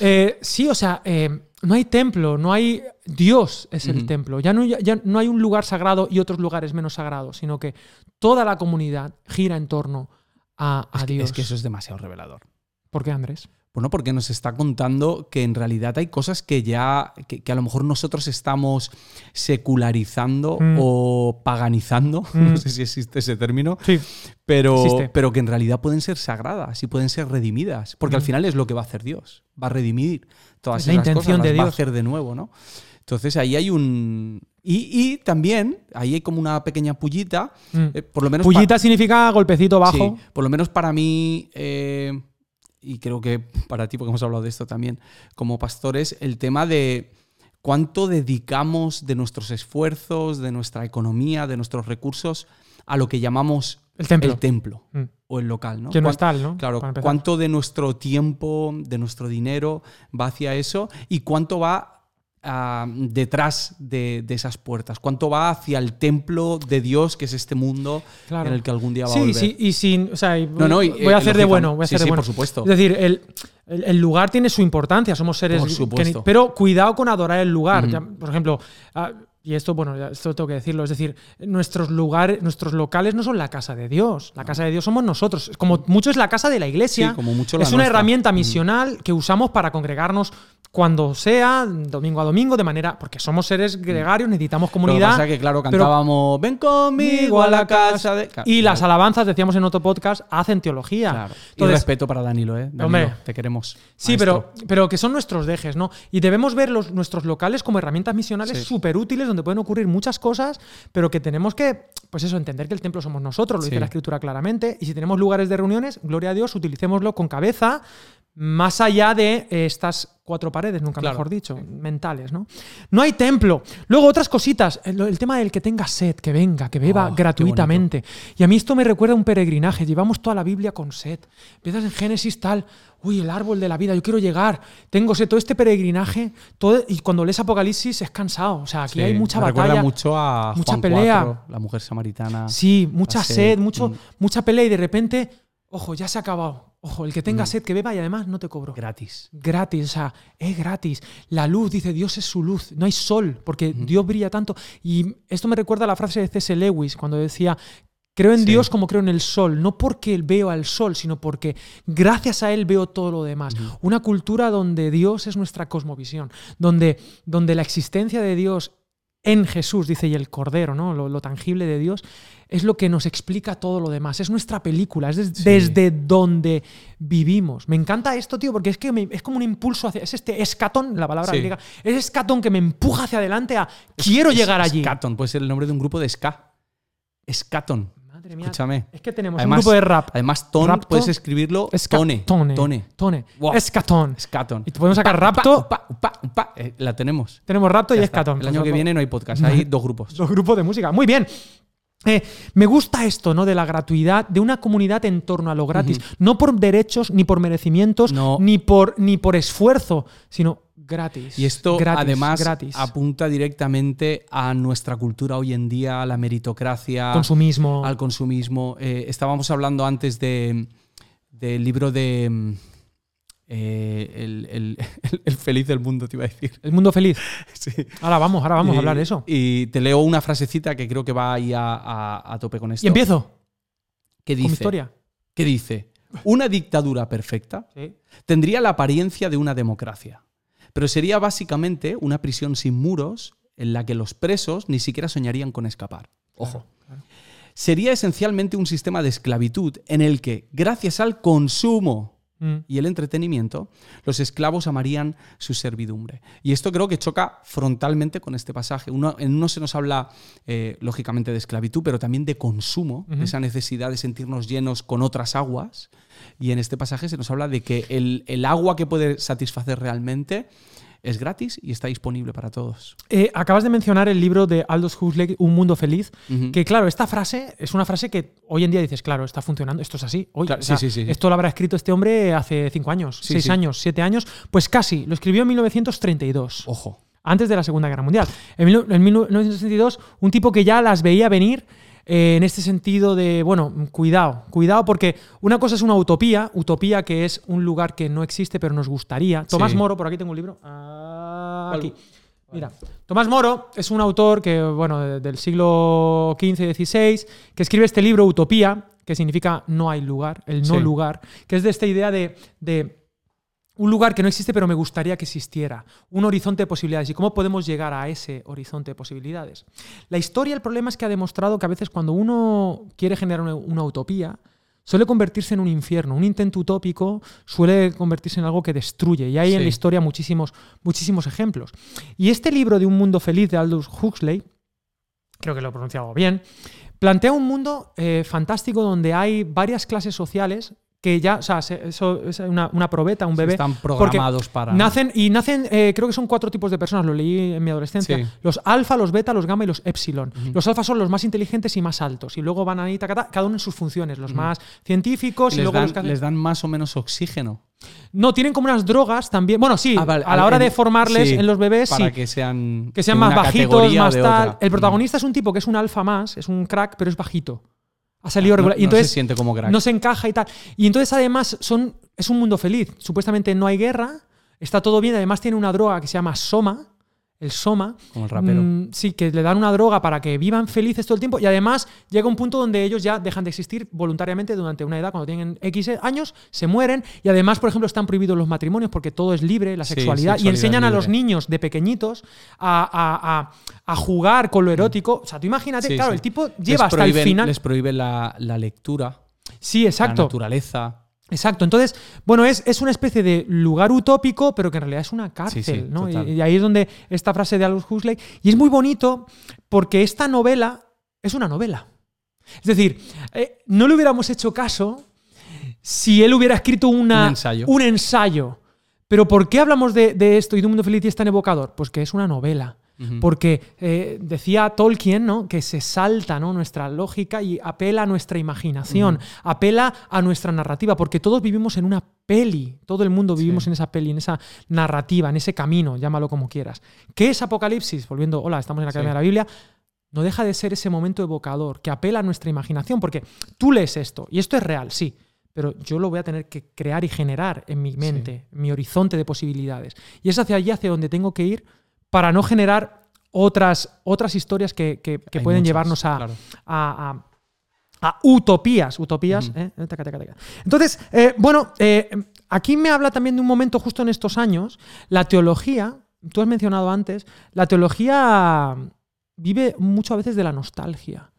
Eh, sí, o sea, eh, no hay templo, no hay. Dios es el templo. Ya no, ya- ya no hay un lugar sagrado y otros lugares menos sagrados, sino que toda la comunidad gira en torno a, a Es que, Dios. es que eso es demasiado revelador. ¿Por qué, Andrés? Bueno, porque nos está contando que en realidad hay cosas que ya, que, que a lo mejor nosotros estamos secularizando Mm. o paganizando, Mm. no sé si existe ese término, Sí, pero, Existe. pero que en realidad pueden ser sagradas y pueden ser redimidas, porque al Mm. final es lo que va a hacer Dios, va a redimir todas Es la esas intención cosas, de las va a hacer de nuevo, ¿no? Entonces ahí hay un... Y, y también, ahí hay como una pequeña pullita, Mm. eh, por lo menos... Pullita significa golpecito bajo. Sí, por lo menos para mí, eh, y creo que para ti, porque hemos hablado de esto también, como pastores, el tema de cuánto dedicamos de nuestros esfuerzos, de nuestra economía, de nuestros recursos a lo que llamamos El templo. el templo Mm. o el local, ¿no? Que no es tal, ¿no? Claro, cuánto de nuestro tiempo, de nuestro dinero va hacia eso y cuánto va ah, detrás de, de esas puertas, cuánto va hacia el templo de Dios, que es este mundo Claro. en el que algún día va a volver. sí, y sin. O sea, y No, no, y, voy a eh, hacer de bueno. Voy a sí, hacer de sí, bueno. por supuesto. Es decir, el, el- el lugar tiene su importancia, somos seres. Por que supuesto. pero cuidado con adorar el lugar. Ya, por ejemplo, ah, y esto, bueno, esto tengo que decirlo, es decir, nuestros lugares, nuestros locales no son la casa de Dios. La casa de Dios somos nosotros. Como mucho es la casa de la iglesia. Sí, como mucho la es una nuestra. herramienta misional que usamos para congregarnos cuando sea, domingo a domingo, de manera. Porque somos seres gregarios, necesitamos Lo que comunidad. pasa es que, claro, pero- cantábamos Ven conmigo a la casa de. Claro, Y las alabanzas, decíamos en otro podcast, hacen teología. Claro. Y Entonces, respeto para Danilo, ¿eh? Danilo, Hombre. te queremos. Sí, maestro. pero, pero que son nuestros dejes, ¿no? Y debemos ver los, nuestros locales como herramientas misionales Sí. súper útiles donde pueden ocurrir muchas cosas, pero que tenemos que, pues eso, entender que el templo somos nosotros, lo dice la escritura claramente. Y si tenemos lugares de reuniones, gloria a Dios, utilicémoslo con cabeza, más allá de eh, estas cuatro paredes, nunca Claro. mejor dicho, mentales, ¿no? No hay templo. Luego otras cositas, el, el tema del que tenga sed, que venga, que beba Oh, qué gratuitamente. Y a mí esto me recuerda a un peregrinaje. Llevamos toda la Biblia con sed. Empiezas en Génesis tal, uy, el árbol de la vida, yo quiero llegar, tengo sed. Todo este peregrinaje, todo, y cuando lees Apocalipsis es cansado. O sea, aquí Sí, hay mucha me recuerda batalla. mucho a mucha Juan pelea. 4, la mujer samaritana. Sí, mucha sed, mucho, mm. mucha pelea y de repente, ojo, ya se ha acabado. Ojo, el que tenga sed, que beba y además no te cobro. Gratis. Gratis, o sea, es gratis. La luz, dice Dios es su luz. No hay sol, porque Dios brilla tanto. Y esto me recuerda a la frase de C.S. Lewis, cuando decía, creo en Sí. Dios como creo en el sol. No porque veo al sol, sino porque gracias a él veo todo lo demás. Una cultura donde Dios es nuestra cosmovisión, donde, donde la existencia de Dios en Jesús, dice, y el Cordero, ¿no? Lo, lo tangible de Dios, es lo que nos explica todo lo demás. Es nuestra película, es des- Sí. desde donde vivimos. Me encanta esto, tío, porque es que me- es como un impulso hacia. Es este escatón, la palabra Sí. griega. Es escatón que me empuja hacia adelante a. Quiero llegar allí. Scaton, puede ser el nombre de un grupo de ska. Scaton. Madre mía. Escúchame. Es que tenemos Además- un grupo de rap. Además, ton Rapto. puedes escribirlo tone. Tone. Tone. Tone. Wow. Escatón. Scaton. Y podemos sacar Upa, rapto. upa, upa, upa. Eh, la tenemos. Tenemos rapto y Ya escatón. El año Pues que viene no hay podcast, hay dos grupos. Dos grupos de música. Muy bien. Eh, me gusta esto, ¿no? De la gratuidad, de una comunidad en torno a lo gratis. No por derechos, ni por merecimientos, No. ni, por, ni por esfuerzo, sino gratis. Y esto Gratis, además gratis. apunta directamente a nuestra cultura hoy en día, a la meritocracia, Consumismo. al consumismo. Eh, estábamos hablando antes de, del libro de mm, eh, el, el- el- el feliz del mundo, te iba a decir. El mundo feliz. Sí. Ahora vamos, ahora vamos Y- a hablar de eso. Y te leo una frasecita que creo que va ahí a, a- a tope con esto. Y empiezo ¿Qué con mi dice? historia. ¿Qué dice? Una dictadura perfecta Sí. tendría la apariencia de una democracia, pero sería básicamente una prisión sin muros en la que los presos ni siquiera soñarían con escapar. Ojo. Sería esencialmente un sistema de esclavitud en el que, gracias al consumo Mm. y el entretenimiento, los esclavos amarían su servidumbre. Y esto creo que choca frontalmente con este pasaje. Uno, en uno se nos habla, eh, lógicamente, de esclavitud, pero también de consumo, Ujú. esa necesidad de sentirnos llenos con otras aguas. Y en este pasaje se nos habla de que el, el agua que puede satisfacer realmente es gratis y está disponible para todos. Eh, acabas de mencionar el libro de Aldous Huxley, Un mundo feliz, que claro, esta frase es una frase que hoy en día dices, claro, está funcionando, esto es así. Oye, Claro, o sea, sí, sí, sí. Esto lo habrá escrito este hombre hace cinco años, seis años, siete años, pues casi, lo escribió en 1932. Ojo. antes de la Segunda Guerra Mundial. En 1962, un tipo que ya las veía venir eh, en este sentido de, bueno, cuidado, cuidado, porque una cosa es una utopía, utopía que es un lugar que no existe pero nos gustaría. Tomás Sí. Moro, por aquí tengo un libro. Ah, aquí. Mira, Tomás Moro es un autor que, bueno, de- del siglo XV y XVI, que escribe este libro, Utopía, que significa no hay lugar, el no Sí. lugar, que es de esta idea de- de un lugar que no existe pero me gustaría que existiera, un horizonte de posibilidades y cómo podemos llegar a ese horizonte de posibilidades. La historia, el problema es que ha demostrado que a veces cuando uno quiere generar una, una utopía, suele convertirse en un infierno. Un intento utópico suele convertirse en algo que destruye. Y hay en la historia muchísimos, muchísimos ejemplos. Y este libro de Un Mundo Feliz de Aldous Huxley, creo que lo he pronunciado bien, plantea un mundo eh, fantástico donde hay varias clases sociales que ya, o sea, se- eso es una, una probeta, un bebé. Están programados para. Nacen, y nacen, eh, creo que son cuatro tipos de personas, lo leí en mi adolescencia. Sí. Los alfa, los beta, los gamma y los epsilon. Los alfa son los más inteligentes y más altos. Y luego van ahí, tacata, cada uno en sus funciones. Los más científicos Y luego dan, los que les dan más o menos oxígeno. No, tienen como unas drogas también. Bueno, sí, Ah, vale, a la hora en- de formarles sí, en los bebés, Para sí. que sean. Que sean más bajitos, más tal. otra. El protagonista es un tipo que es un alfa más, es un crack, pero es bajito. Ha salido Ah, No- regular. y no entonces se siente como crack. no se encaja y tal. Y entonces además son, es un mundo feliz. Supuestamente no hay guerra, está todo bien, además tiene una droga que se llama Soma, el Soma. Como el rapero. mm, sí, que le dan una droga para que vivan felices todo el tiempo y además llega un punto donde ellos ya dejan de existir voluntariamente durante una edad, cuando tienen X años, se mueren y además, por ejemplo, están prohibidos los matrimonios porque todo es libre, la Sí, sexualidad, y enseñan a los niños de pequeñitos a, a- a- a jugar con lo erótico. O sea, tú imagínate, Sí, claro, sí. el tipo Les lleva hasta el final. Les prohíbe la, la lectura, Sí, la exacto. naturaleza. Exacto. Entonces, bueno, es, es una especie de lugar utópico, pero que en realidad es una cárcel, Sí, sí, ¿no? Y, ahí es donde esta frase de Aldous Huxley. Y es muy bonito porque esta novela es una novela. Es decir, eh, no le hubiéramos hecho caso si él hubiera escrito una, Un ensayo. un ensayo. Pero ¿por qué hablamos de, de esto y de un mundo feliz y es tan evocador? Pues que es una novela. Porque eh, decía Tolkien ¿no? que se salta ¿no? nuestra lógica y apela a nuestra imaginación, apela a nuestra narrativa, porque todos vivimos en una peli, todo el mundo vivimos Sí. en esa peli, en esa narrativa, en ese camino, llámalo como quieras. ¿Qué es Apocalipsis? Volviendo, hola, estamos en la Academia Sí. de la Biblia. No deja de ser ese momento evocador que apela a nuestra imaginación, porque tú lees esto, y esto es real, sí, pero yo lo voy a tener que crear y generar en mi mente, en mi horizonte de posibilidades. Y es hacia allí hacia donde tengo que ir para no generar otras, otras historias que, que- pueden muchas, llevarnos a, claro. a- a- a utopías. Utopías. Ujú. ¿eh? Taca, taca, taca. Entonces, eh, bueno, eh, aquí me habla también de un momento justo en estos años. La teología, tú has mencionado antes, la teología vive mucho a veces de la nostalgia.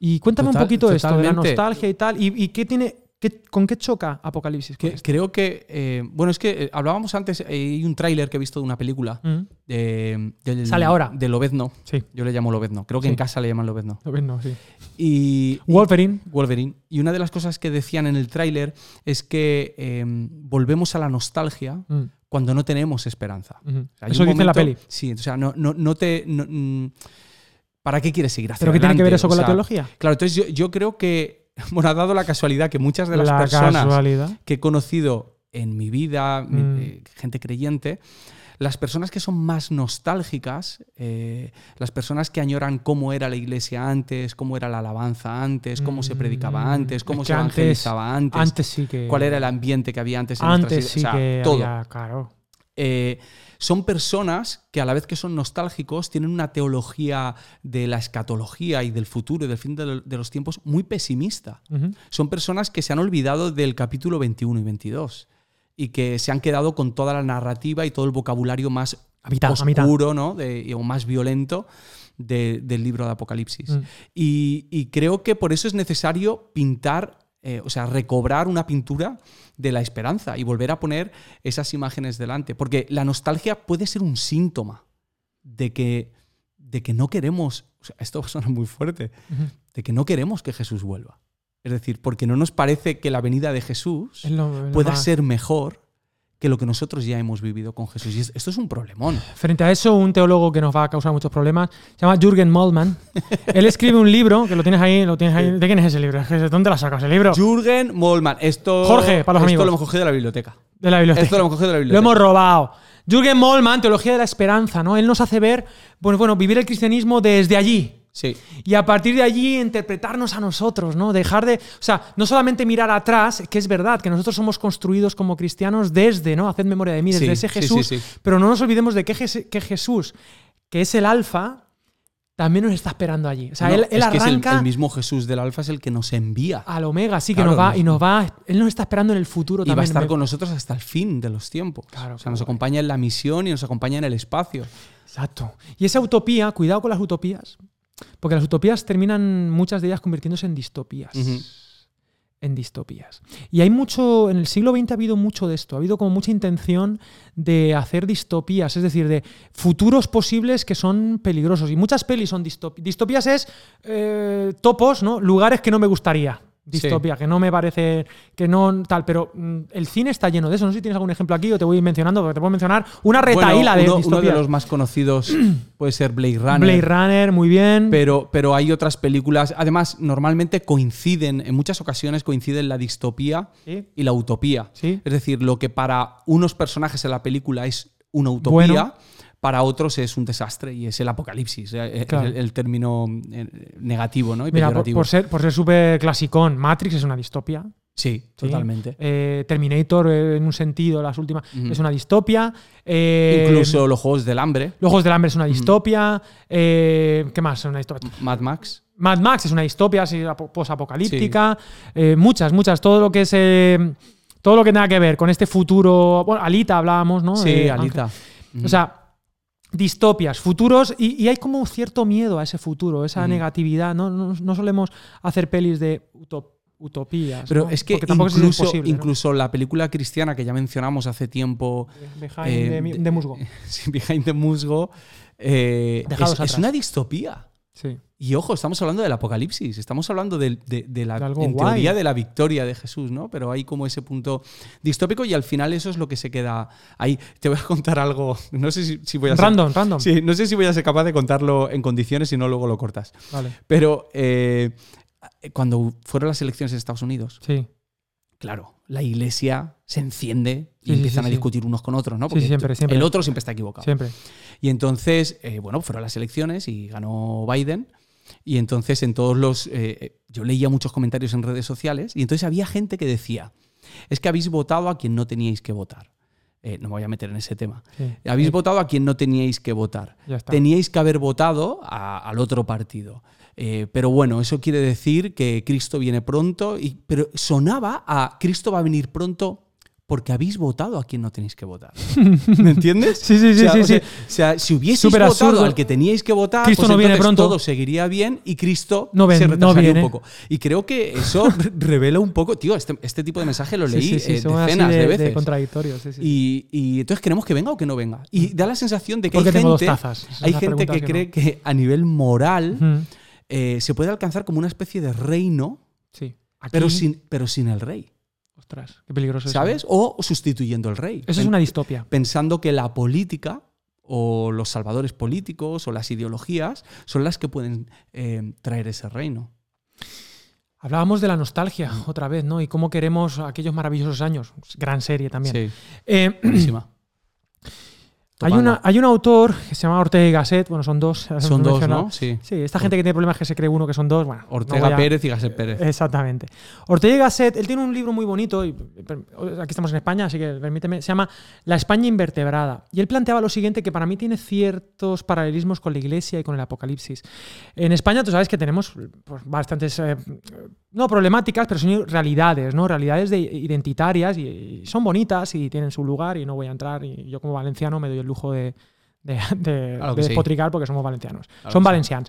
Y cuéntame un poquito de esto, de la totalmente. nostalgia y tal. ¿Y, y qué tiene, qué- con qué choca Apocalipsis? Que- creo que. eh, bueno, es que eh, hablábamos antes. Hay un tráiler que he visto de una película. Mm, de- del- Sale ahora. De Lobezno. Sí, Yo le llamo Lobezno. Creo que Sí. en casa le llaman Lobezno. lo ves, no, sí. Y. Wolverine. Wolverine. Y una de las cosas que decían en el tráiler es que eh, volvemos a la nostalgia Mm, cuando no tenemos esperanza. O sea, Eso dice la peli. Sí, o sea, no, no, no te. no, mm, ¿Para qué quieres seguir hacia ¿Pero qué tiene que ver eso O con la teología? Claro, entonces yo, yo creo que. Bueno, ha dado la casualidad que muchas de las la personas casualidad. que he conocido en mi vida, Mm. eh, gente creyente, las personas que son más nostálgicas, eh, las personas que añoran cómo era la iglesia antes, cómo era la alabanza antes, cómo se predicaba Mm, antes, cómo se antes- evangelizaba antes, Antes sí que. cuál era el ambiente que había antes en nuestras Antes sí o sea, que todo. había, claro. Eh, son personas que a la vez que son nostálgicos tienen una teología de la escatología y del futuro y del fin de, los tiempos muy pesimista son personas que se han olvidado del capítulo 21 y 22 y que se han quedado con toda la narrativa y todo el vocabulario más mitad, oscuro ¿no? De- o más violento de- del libro de Apocalipsis. Mm. Y, y creo que por eso es necesario pintar, eh, o sea, recobrar una pintura de la esperanza y volver a poner esas imágenes delante. Porque la nostalgia puede ser un síntoma de que, de que no queremos, o sea, esto suena muy fuerte, de que no queremos que Jesús vuelva. Es decir, porque no nos parece que la venida de Jesús lo- lo pueda más- ser mejor que lo que nosotros ya hemos vivido con Jesús. Y es- esto es un problemón. Frente a eso, un teólogo que nos va a causar muchos problemas se llama Jürgen Moltmann. Él escribe un libro, que lo tienes ahí, lo tienes ahí. ¿De quién es ese libro? ¿De dónde la sacas el libro? Jürgen Mollmann. Esto, Jorge, para los esto amigos. lo hemos cogido de la biblioteca. De la biblioteca. Esto lo hemos cogido de la Lo biblioteca. hemos robado. Jürgen Moltmann, Teología de la Esperanza, ¿no? Él nos hace ver, bueno, bueno, vivir el cristianismo desde allí. Sí. Y a partir de allí interpretarnos a nosotros, ¿no? Dejar de. O sea, no solamente mirar atrás, que es verdad que nosotros somos construidos como cristianos desde, ¿no? Haced memoria de mí, desde Sí, ese Jesús. sí. Pero no nos olvidemos de que, Jes- que Jesús, que es el Alfa, también nos está esperando allí. O sea, No, él, él es que es el- arranca el, mismo Jesús del Alfa es el que nos envía al Omega, sí, que Claro, nos va, y nos va. Él nos está esperando en el futuro y va a también. estar con nosotros hasta el fin de los tiempos. Claro, o sea, nos acompaña en la misión y nos acompaña en el espacio. Exacto. Y esa utopía, cuidado con las utopías, porque las utopías terminan muchas de ellas convirtiéndose en distopías. En distopías. Y hay mucho, en el siglo XX ha habido mucho de esto, ha habido como mucha intención de hacer distopías, es decir, de futuros posibles que son peligrosos. Y muchas pelis son distopías. Distopías es eh, topos, ¿no? Lugares que no me gustaría. Distopia, que no me parece que no tal, pero mm, el cine está lleno de eso. No sé si tienes algún ejemplo aquí o te voy mencionando, porque te puedo mencionar una retaíla Bueno, de uno, uno distopías. de los más conocidos puede ser Blade Runner. Blade Runner, muy bien. Pero, pero hay otras películas. Además, normalmente coinciden, en muchas ocasiones coinciden la distopía Sí. y la utopía. Sí. Es decir, lo que para unos personajes en la película es una utopía, Bueno. Para otros es un desastre y es el apocalipsis, eh, Claro. el, el término eh, negativo ¿no? y Mira, por, por ser por ser súper clasicón, Matrix es una distopia. Sí, ¿sí? totalmente. Eh, Terminator, eh, en un sentido, las últimas, es una distopia. Eh, Incluso los juegos del hambre, Los Juegos del Hambre es una distopia. ¿Qué más? Es una distopia. Mad Max. Mad Max es una distopia posapocalíptica. Eh, muchas, muchas. Todo lo que es. todo lo que tenga que ver con este futuro. Bueno, Alita hablábamos, ¿no? Sí, Alita. O sea, distopias, futuros, y, y hay como cierto miedo a ese futuro, esa negatividad. No, no, no solemos hacer pelis de utop- utopías. Pero ¿no? es que es incluso, incluso la película cristiana que ya mencionamos hace tiempo, Behind eh, de- Musgo. Behind the Musgo, eh, es, es una distopía. Sí. Y ojo, estamos hablando del apocalipsis, estamos hablando del- de, de la, De algo en teoría de la victoria de Jesús, ¿no? Pero hay como ese punto distópico y al final eso es lo que se queda ahí. Te voy a contar algo, no sé si, si voy a ser- Random, random. Sí, no sé si voy a ser capaz de contarlo en condiciones, si no luego lo cortas. Vale. Pero eh, cuando fueron las elecciones en Estados Unidos, Sí. claro, la iglesia se enciende y Sí, empiezan sí, a discutir unos con otros, ¿no? Sí, siempre, siempre. el otro siempre está equivocado. Siempre. Y entonces, eh, bueno, fueron las elecciones y ganó Biden. Y entonces en todos los... eh, eh, yo leía muchos comentarios en redes sociales y entonces había gente que decía, es que habéis votado a quien no teníais que votar. Eh, no me voy a meter en ese tema. Sí. Habéis Sí, votado a quien no teníais que votar. Teníais que haber votado a- al otro partido. Eh, pero bueno, eso quiere decir que Cristo viene pronto, y, pero sonaba a Cristo va a venir pronto porque habéis votado a quien no tenéis que votar. ¿Me entiendes? Sí, sí, sí, o sea, sí, o sea, sí. o sea, si hubieseis votado absurdo. al que teníais que votar, Cristo pues no viene pronto. todo seguiría bien y Cristo No ven- se retrasaría un poco. Y creo que eso re- revela un poco, tío, este, este tipo de mensaje lo leí sí, eh, decenas de, de, veces. contradictorios. Sí, sí. Y, y entonces queremos que venga o que no venga. Y da la sensación de que Porque hay gente, tazas. Hay gente que, cree no. que a nivel moral eh, se puede alcanzar como una especie de reino, pero sin, pero sin el rey. Ostras, qué peligroso es. ¿Sabes? O sustituyendo el rey. Eso es una distopia. Pensando que la política o los salvadores políticos o las ideologías son las que pueden eh, traer ese reino. Hablábamos de la nostalgia otra vez, ¿no? Y cómo queremos aquellos maravillosos años. Gran serie también. Sí, Eh, hay, una, hay un autor que se llama Ortega y Gasset. Bueno, son dos. Son dos. ¿no? Sí. Sí, esta gente que tiene problemas que se cree uno que son dos. Bueno, no Ortega voy a- Pérez y Gasset Pérez. Exactamente. Ortega y Gasset, él tiene un libro muy bonito, y aquí estamos en España, así que permíteme, se llama La España invertebrada. Y él planteaba lo siguiente, que para mí tiene ciertos paralelismos con la Iglesia y con el Apocalipsis. En España tú sabes que tenemos pues, bastantes, eh, no problemáticas, pero son realidades, ¿no? Realidades de- identitarias y, y son bonitas y tienen su lugar y no voy a entrar. Y yo como valenciano me doy el lujo de... de, de- Claro de sí. despotricar porque somos valencianos. Claro son que sí. valencianos.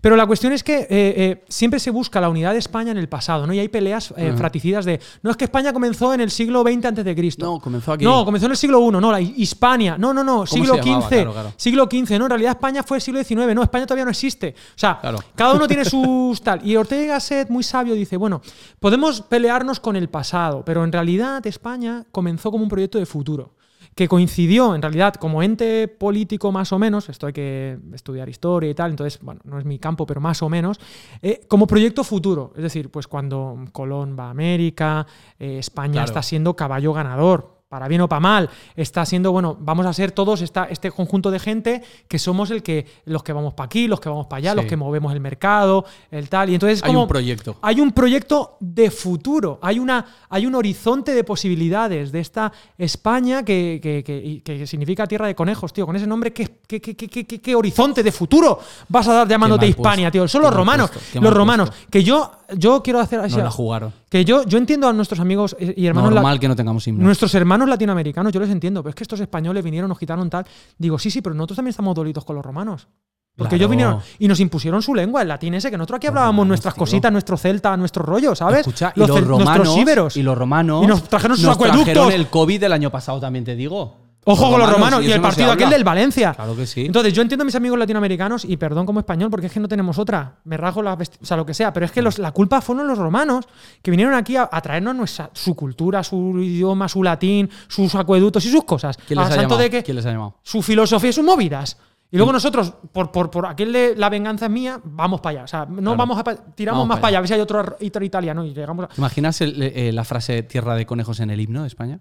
Pero la cuestión es que eh, eh, siempre se busca la unidad de España en el pasado, ¿no? Y hay peleas eh, Ajá. fratricidas de no es que España comenzó en el siglo XX antes de Cristo. No, comenzó aquí. No, comenzó en el siglo I, no, la Hispania. No, no, no, siglo? XV. Claro. Siglo XV, no, en realidad España fue el siglo XIX, no, España todavía no existe. O sea, cada uno tiene sus tal. Y Ortega y Gasset, muy sabio, dice, bueno, podemos pelearnos con el pasado, pero en realidad España comenzó como un proyecto de futuro que coincidió en realidad como ente político más o menos, esto hay que estudiar historia y tal, entonces, bueno, no es mi campo, pero más o menos, eh, como proyecto futuro. Es decir, pues cuando Colón va a América, eh, España Claro. está siendo caballo ganador. Para bien o para mal, está siendo, bueno, vamos a ser todos esta, este conjunto de gente que somos el que, los que vamos para aquí, los que vamos para allá, Sí. los que movemos el mercado, el tal. Y entonces, Hay como, un proyecto. hay un proyecto de futuro, hay, una, hay un horizonte de posibilidades de esta España que, que- que- significa tierra de conejos, tío. Con ese nombre, ¿qué, qué, qué- qué- horizonte de futuro vas a dar llamándote Hispania, tío? Son los romanos. Los romanos. Que yo, yo quiero hacer. o No sea, la jugaron. que yo, yo entiendo a nuestros amigos y hermanos. Normal que no tengamos himno. Nuestros hermanos latinoamericanos, yo les entiendo, pero es que estos españoles vinieron, nos quitaron tal. Digo, sí, sí, pero nosotros también estamos dolitos con los romanos. Porque ellos Claro. vinieron y nos impusieron su lengua, el latín ese, que nosotros aquí Los hablábamos romanos, nuestras tío. cositas, nuestro celta, nuestro rollo, ¿sabes? Escucha, y Los los romanos, íberos. y los romanos Y nos trajeron sus nos acueductos. trajeron el COVID del año pasado también te digo. Ojo con los romanos y, el no partido aquel habla. del Valencia. Claro que sí. Entonces, yo entiendo a mis amigos latinoamericanos y perdón como español porque es que no tenemos otra. Me rasgo la o sea, lo que sea, pero es que los- la culpa fueron los romanos que vinieron aquí a, a traernos nuestra, su cultura, su idioma, su latín, sus acueductos y sus cosas. ¿Quién les ha llamado? de que ¿Quién les ha llamado? su filosofía y sus movidas. Y luego nosotros, por, por, por aquel de la venganza es mía, vamos para allá. O sea, no Claro. vamos a tiramos Vamos más para para allá, a ver si hay otro, otro italiano y llegamos a. ¿Te imaginas el- eh, la frase tierra de conejos en el himno de España?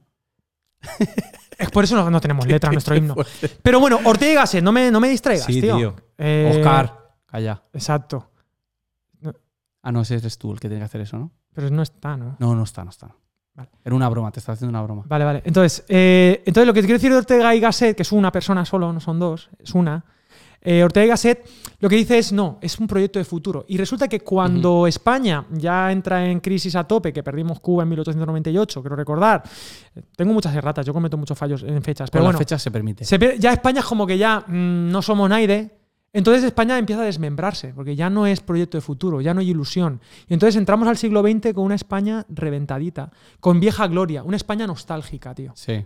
Es por eso no, no tenemos letra en nuestro himno. Pero bueno, Ortega y Gasset, no me, no me distraigas, Sí, tío. tío. Eh, Oscar, calla. Exacto. Ah, no, ese eres tú el que tiene que hacer eso, ¿no? Pero no está, ¿no? No, no está, no está. Vale. Era una broma, te estaba haciendo una broma. Vale, vale. Entonces, eh, entonces lo que te quiero decir de Ortega y Gasset, que es una persona solo, no son dos, es una. Eh, Ortega y Gasset lo que dice es no, es un proyecto de futuro. Y resulta que cuando España ya entra en crisis a tope, que perdimos Cuba en 1898, quiero recordar, tengo muchas erratas, yo cometo muchos fallos en fechas, Pero pero las bueno, fechas se permite. se ya España es como que ya mm, no somos naide. Entonces España empieza a desmembrarse, porque ya no es proyecto de futuro, ya no hay ilusión. Y entonces entramos al siglo XX con una España reventadita, con vieja gloria, una España nostálgica, tío. Sí.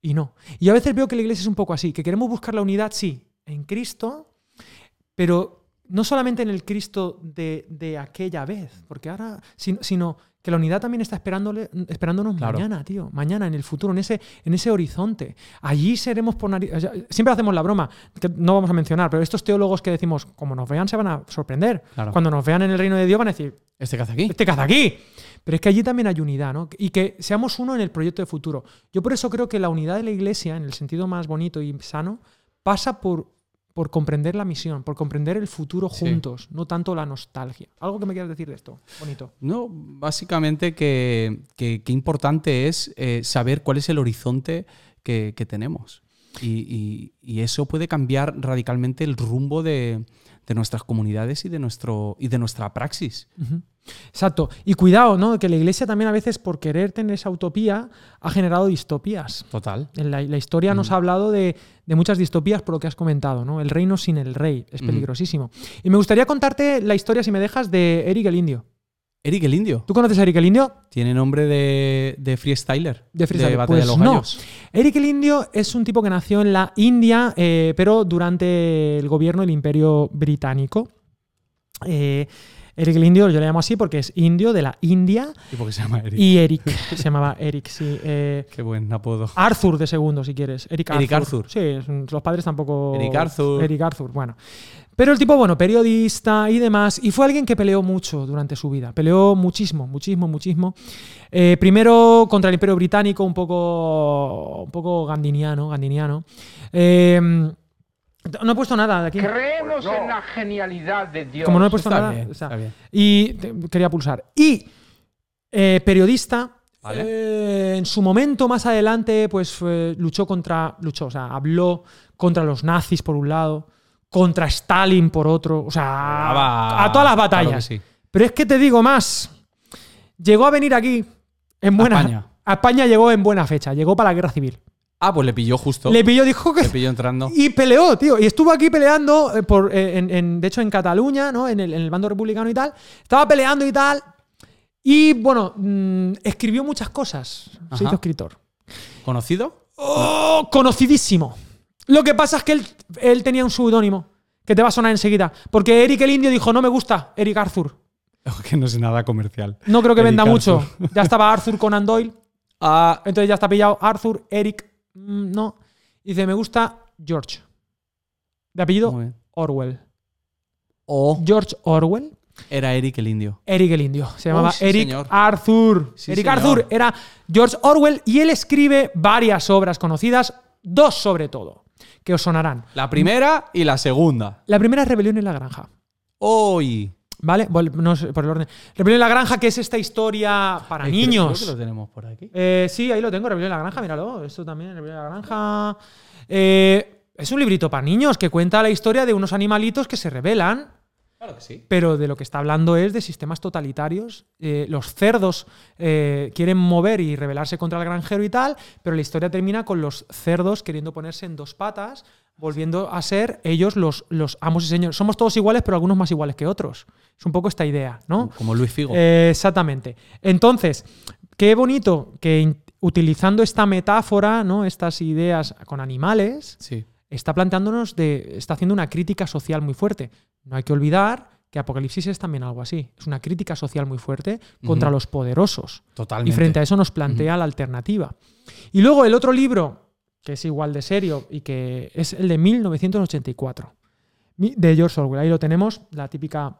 Y no. Y a veces veo que la iglesia es un poco así, que queremos buscar la unidad, sí, en Cristo, pero no solamente en el Cristo de, de aquella vez, porque ahora, sino, sino que la unidad también está esperándole, esperándonos Claro. mañana, tío, mañana, en el futuro, en ese, en ese horizonte. Allí seremos por nariz- Siempre hacemos la broma, que no vamos a mencionar, pero estos teólogos que decimos, como nos vean, se van a sorprender. Claro. Cuando nos vean en el reino de Dios van a decir, ¿Este caza aquí? este caza aquí. Pero es que allí también hay unidad, ¿no? Y que seamos uno en el proyecto de futuro. Yo por eso creo que la unidad de la iglesia, en el sentido más bonito y sano, pasa por, por comprender la misión, por comprender el futuro Sí. juntos, no tanto la nostalgia. ¿Algo que me quieras decir de esto? Bonito. No, básicamente que, que- que importante es eh, saber cuál es el horizonte que, que tenemos. Y, y- y eso puede cambiar radicalmente el rumbo de, de nuestras comunidades y de, nuestro, y de nuestra praxis. Exacto. Y cuidado, ¿no? Que la iglesia también a veces, por querer tener esa utopía, ha generado distopías. Total. En la, la historia nos ha hablado de, de muchas distopías por lo que has comentado, ¿no? El reino sin el rey es peligrosísimo. Y me gustaría contarte la historia, si me dejas, de Eric el Indio. Eric el Indio. ¿Tú conoces a Eric el Indio? Tiene nombre de, de freestyler. De freestyler. Batalla de Pues los no. Gallos. Eric el Indio es un tipo que nació en la India, eh, pero durante el gobierno del Imperio Británico. Eh, Eric el Indio, yo le llamo así porque es indio de la India. ¿Y por qué se llama Eric? Y Eric, se llamaba Eric, sí. eh, Qué buen apodo. Arthur de segundo, si quieres. Eric Arthur. Eric Arthur. Sí, los padres tampoco. Eric Arthur. Eric Arthur, bueno. Pero el tipo, bueno, periodista y demás, y fue alguien que peleó mucho durante su vida. Peleó muchísimo, muchísimo, muchísimo. Eh, primero contra el Imperio Británico, un poco, un poco gandiniano, gandiniano. Eh, no he puesto nada de aquí. Creemos en la genialidad de Dios. Como no he puesto Está nada. bien, o sea, está bien. y te- quería pulsar. Y eh, periodista. Vale. eh, en su momento, más adelante, pues luchó contra. Luchó, o sea, habló contra los nazis por un lado, contra Stalin por otro. O sea, Ah, a todas las claro batallas. sí. Pero es que te digo más. Llegó a venir aquí en buena. España. a España llegó en buena fecha. Llegó para la guerra civil. Ah, pues le pilló justo. Le pilló, dijo que Le pilló entrando. y peleó, tío. Y estuvo aquí peleando, eh, por, eh, en, en- de hecho, en Cataluña, ¿no? En el, en el bando republicano y tal. Estaba peleando y tal. Y bueno, mm, escribió muchas cosas. Se Ajá. hizo escritor. ¿Conocido? ¡Oh! Conocidísimo. Lo que pasa es que él, él tenía un seudónimo que te va a sonar enseguida. Porque Eric el Indio dijo: No me gusta, Eric Arthur. Que no sé nada comercial. No creo que Eric venda Arthur. mucho. Ya estaba Arthur Conan Doyle. Ah, Entonces ya está pillado Arthur, Eric. Mm, no. Dice: Me gusta George. De apellido muy bien. Orwell. O George Orwell. era Eric el Indio. Eric el Indio. Se llamaba sí, Eric señor. Arthur. Sí, Eric señor. Arthur era George Orwell y él escribe varias obras conocidas, dos sobre todo, que os sonarán. La primera y la segunda. La primera es Rebelión en la Granja. Hoy. ¿Vale? No sé, por el orden. Rebelión en la Granja, que es esta historia para niños. Creo que lo tenemos por aquí. Eh, sí, ahí lo tengo, Rebelión en la Granja, míralo. Esto también, Rebelión en la Granja. Eh, es un librito para niños que cuenta la historia de unos animalitos que se rebelan Claro que sí. pero de lo que está hablando es de sistemas totalitarios. Eh, los cerdos eh, quieren mover y rebelarse contra el granjero y tal, pero la historia termina con los cerdos queriendo ponerse en dos patas, volviendo a ser ellos los, los amos y señores. Somos todos iguales, pero algunos más iguales que otros. Es un poco esta idea, ¿no? Como Luis Figo. Eh, exactamente. Entonces, qué bonito que utilizando esta metáfora, ¿no? Estas ideas con animales, sí. está planteándonos de. está haciendo una crítica social muy fuerte. No hay que olvidar que Apocalipsis es también algo así. Es una crítica social muy fuerte contra los poderosos. Totalmente. Y frente a eso nos plantea la alternativa. Y luego el otro libro, que es igual de serio y que es el de 1984, mi- de George Orwell. Ahí lo tenemos, la típica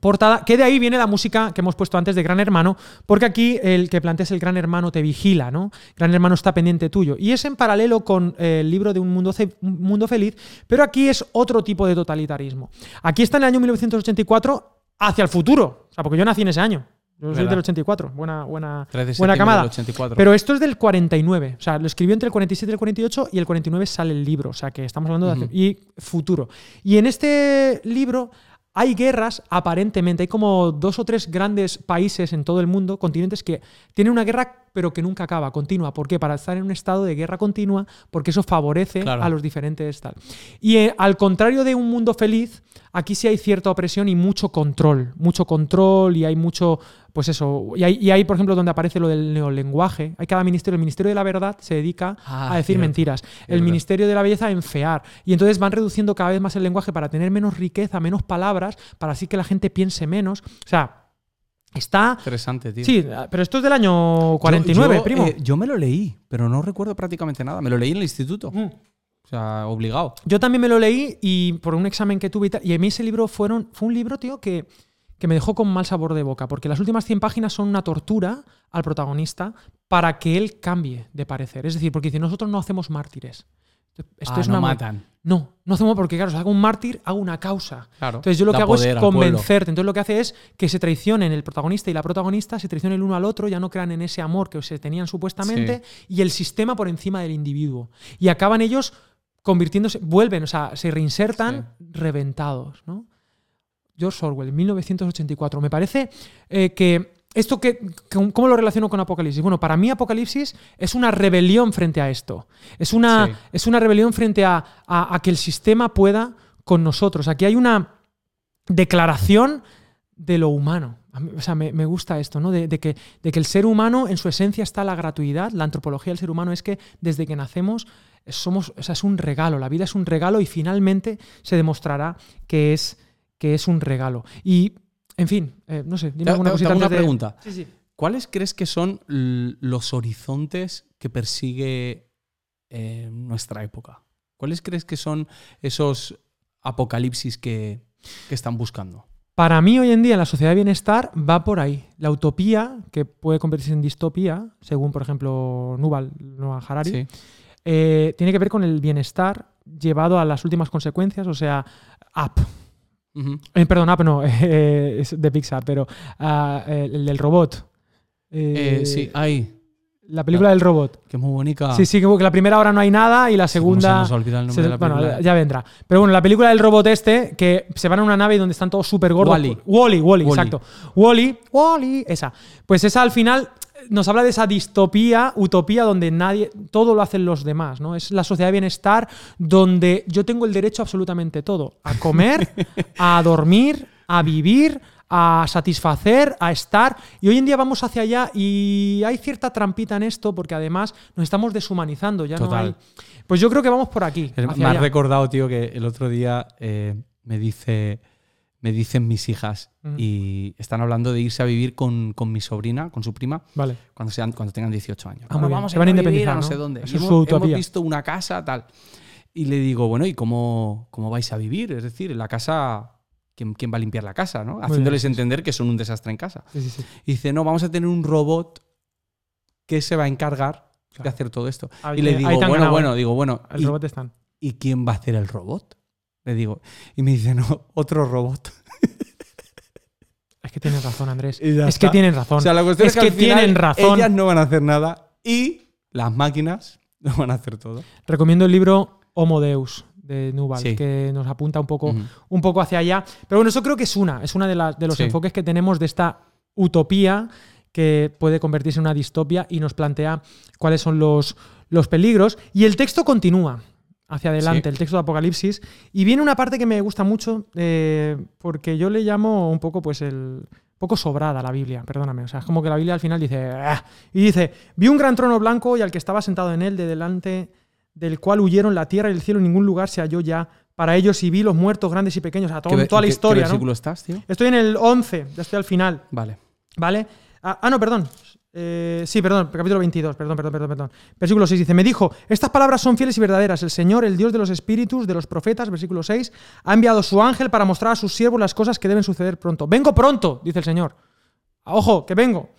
portada, que de ahí viene la música que hemos puesto antes de Gran Hermano, porque aquí el que plantea es el Gran Hermano te vigila, ¿no? Gran Hermano está pendiente tuyo. Y es en paralelo con eh, el libro de Un Mundo, Un Mundo Feliz, pero aquí es otro tipo de totalitarismo. Aquí está en el año 1984 hacia el futuro, o sea, porque yo nací en ese año. Yo soy del 84, buena, buena, 3 de buena camada. del 84. Pero esto es del 49. O sea, lo escribió entre el 47 y el 48 y el 49 sale el libro. O sea, que estamos hablando de hace- Ujú. y futuro. Y en este libro hay guerras, aparentemente. Hay como dos o tres grandes países en todo el mundo, continentes, que tienen una guerra pero que nunca acaba, continua. ¿Por qué? Para estar en un estado de guerra continua, porque eso favorece Claro. a los diferentes tal. Y eh, al contrario de un mundo feliz, aquí sí hay cierta opresión y mucho control. Mucho control y hay mucho, pues eso. Y hay, y hay, por ejemplo, donde aparece lo del neolenguaje. Hay cada ministerio. El Ministerio de la Verdad se dedica Ah, a decir cierto. mentiras. El. Ministerio de la Belleza a enfear. Y entonces van reduciendo cada vez más el lenguaje para tener menos riqueza, menos palabras, para así que la gente piense menos. O sea, está. Interesante, tío. Sí, pero esto es del año 49, Yo- yo, primo. eh, yo me lo leí, pero no recuerdo prácticamente nada. Me lo leí en el instituto. Mm. Sea, obligado. Yo también me lo leí y por un examen que tuve y tal. Y a mí ese libro fueron, fue un libro, tío, que, que me dejó con mal sabor de boca. Porque las últimas 100 páginas son una tortura al protagonista para que él cambie de parecer. Es decir, porque dice, nosotros no hacemos mártires. Esto Ah, es no una ma- matan. No, no hacemos porque, claro, si hago un mártir, hago una causa. Claro. Entonces yo lo que hago es convencerte. Entonces lo que hace es que se traicionen el protagonista y la protagonista, se traicionen el uno al otro, ya no crean en ese amor que se tenían supuestamente, y el sistema por encima del individuo. Y acaban ellos convirtiéndose, vuelven, o sea, se reinsertan reventados, ¿no? George Orwell, 1984. Me parece eh, que esto que, que- ¿cómo lo relaciono con Apocalipsis? Bueno, para mí Apocalipsis es una rebelión frente a esto. Es una, Sí. es una rebelión frente a, a- a que el sistema pueda con nosotros. Aquí hay una declaración de lo humano. Mí- o sea, me, me gusta esto, ¿no? De, de que, de que el ser humano, en su esencia, está la gratuidad. La antropología del ser humano es que desde que nacemos somos, o sea, es un regalo. La vida es un regalo y finalmente se demostrará que es, que es un regalo. Y, en fin, eh, no sé, dime alguna te- te cosita una de- pregunta. Sí, sí. ¿Cuáles crees que son los horizontes que persigue eh, nuestra época? ¿Cuáles crees que son esos apocalipsis que, que están buscando? Para mí, hoy en día, la sociedad de bienestar va por ahí. La utopía, que puede convertirse en distopía, según, por ejemplo, Nuval, Noah Harari, Sí. Eh, tiene que ver con el bienestar llevado a las últimas consecuencias, o sea. Ujú. Eh, perdón, Up no, eh, es de Pixar, pero ah, el del robot. Sí, ay, La película del robot. que muy bonita. Sí, sí, que la primera hora no hay nada y la ¿Cómo se segunda. nos olvida el nombre se- de la bueno, película? ya vendrá. Pero bueno, la película del robot este, que se van a una nave y donde están todos súper gordos. Wally, Wally, Wall-E. exacto. Wally, Wally, esa. Pues esa al final nos habla de esa distopía, utopía donde nadie, todo lo hacen los demás, ¿no? Es la sociedad de bienestar donde yo tengo el derecho a absolutamente todo. A comer, a dormir, a vivir, a satisfacer, a estar. Y hoy en día vamos hacia allá y hay cierta trampita en esto porque además nos estamos deshumanizando. Ya no Total. hay. Pues yo creo que vamos por aquí. Me has recordado, tío, que el otro día eh, me dice me dicen mis hijas Ujú. y están hablando de irse a vivir con, con mi sobrina, con su prima, Vale. cuando sean cuando tengan 18 años. Ah, bien. vamos Se van a independizar, no, ¿no? sé dónde. Eso es hemos, hemos visto una casa tal. Y le digo, bueno, ¿y cómo, cómo vais a vivir? Es decir, en la casa, ¿quién, quién va a limpiar la casa? ¿no? Haciéndoles entender que son un desastre en casa. Sí, sí, sí. Y dice, no, vamos a tener un robot que se va a encargar de Claro. hacer todo esto. Ahí y le digo, bueno, ganado, bueno, digo, bueno, El ¿y, robot están. ¿y quién va a hacer el robot? Le digo, y me dice, no, otro robot. Es que tienen razón, Andrés. Es que tienen razón. O sea, la cuestión es es, que, al final tienen razón. Ellas no van a hacer nada y las máquinas no van a hacer todo. Recomiendo el libro Homo Deus de Nuval, Sí. que nos apunta un poco, un poco hacia allá. Pero bueno, eso creo que es una, es una de, las- de los Sí. enfoques que tenemos de esta utopía que puede convertirse en una distopia y nos plantea cuáles son los, los peligros. Y el texto continúa hacia adelante, Sí. el texto de Apocalipsis. Y viene una parte que me gusta mucho, eh, porque yo le llamo un poco, pues, el. poco sobrada la Biblia, perdóname. O sea, es como que la Biblia al final dice. "Ah", y dice: Vi un gran trono blanco y al que estaba sentado en él, de delante del cual huyeron la tierra y el cielo, en ningún lugar se halló ya para ellos y vi los muertos grandes y pequeños, o sea, todo- ¿Qué ve- toda la historia. ¿Qué ¿no? versículo estás, tío? Estoy en el 11, ya estoy al final. Vale. ¿Vale? Ah, ah, no, perdón. Eh, sí, perdón, capítulo 22, perdón, perdón, perdón, perdón. Versículo 6 dice, me dijo, estas palabras son fieles y verdaderas. El Señor, el Dios de los espíritus, de los profetas, versículo 6, ha enviado su ángel para mostrar a sus siervos las cosas que deben suceder pronto. Vengo pronto, dice el Señor. Ojo, que vengo.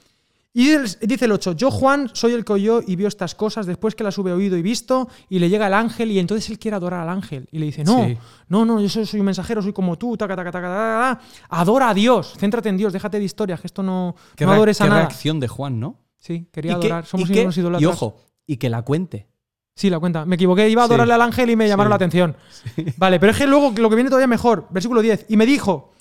Y el- dice el 8, yo Juan soy el que oyó y vio estas cosas después que las hube oído y visto, y le llega el ángel y entonces él quiere adorar al ángel. Y le dice, no, Sí. no, no, yo soy, soy un mensajero, soy como tú, taca, taca, taca, taca, taca. adora a Dios, céntrate en Dios, déjate de historias, que esto no, Qué, no adores a qué nada. reacción de Juan, ¿no? Sí, quería Y que- adorar, somos y unos y idólatras. ojo, y que la cuente. Sí, la cuenta. Me equivoqué, iba a Sí. adorarle al ángel y me llamaron Sí. la atención. Vale, pero es que luego lo que viene todavía mejor, versículo 10. Y me dijo,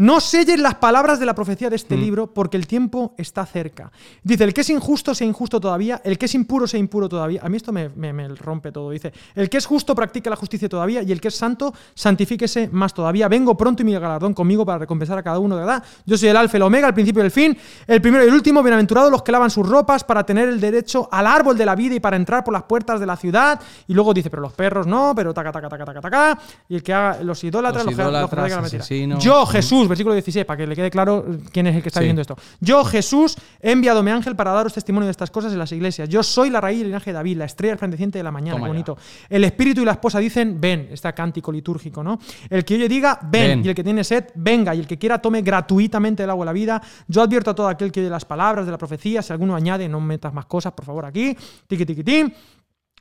no selles las palabras de la profecía de este Mm. libro porque el tiempo está cerca. Dice, el que es injusto sea injusto todavía, el que es impuro sea impuro todavía. A mí esto me, me- me rompe todo. Dice, el que es justo practica la justicia todavía y el que es santo santifíquese más todavía. Vengo pronto y mi galardón conmigo para recompensar a cada uno de verdad. Yo soy el alfa y el omega, el principio y el fin, el primero y el último. Bienaventurados los que lavan sus ropas para tener el derecho al árbol de la vida y para entrar por las puertas de la ciudad. Y luego dice, pero los perros no, pero taca, taca, taca, taca, taca. Y el que haga los idólatras, Los los, que- los que la. Yo, Jesús, versículo 16, para que le quede claro quién es el que está Sí. diciendo esto. Yo, Jesús, he enviado mi ángel para daros testimonio de estas cosas en las iglesias. Yo soy la raíz del linaje de David, la estrella resplandeciente de la mañana. Toma Qué ya. bonito. El espíritu y la esposa dicen, ven, está cántico litúrgico, ¿no? El que oye diga, ven, Ven. y el que tiene sed, venga, y el que quiera tome gratuitamente el agua de la vida. Yo advierto a todo aquel que oye las palabras de la profecía, si alguno añade, no metas más cosas, por favor, aquí. Tiqui, tiqui, tim.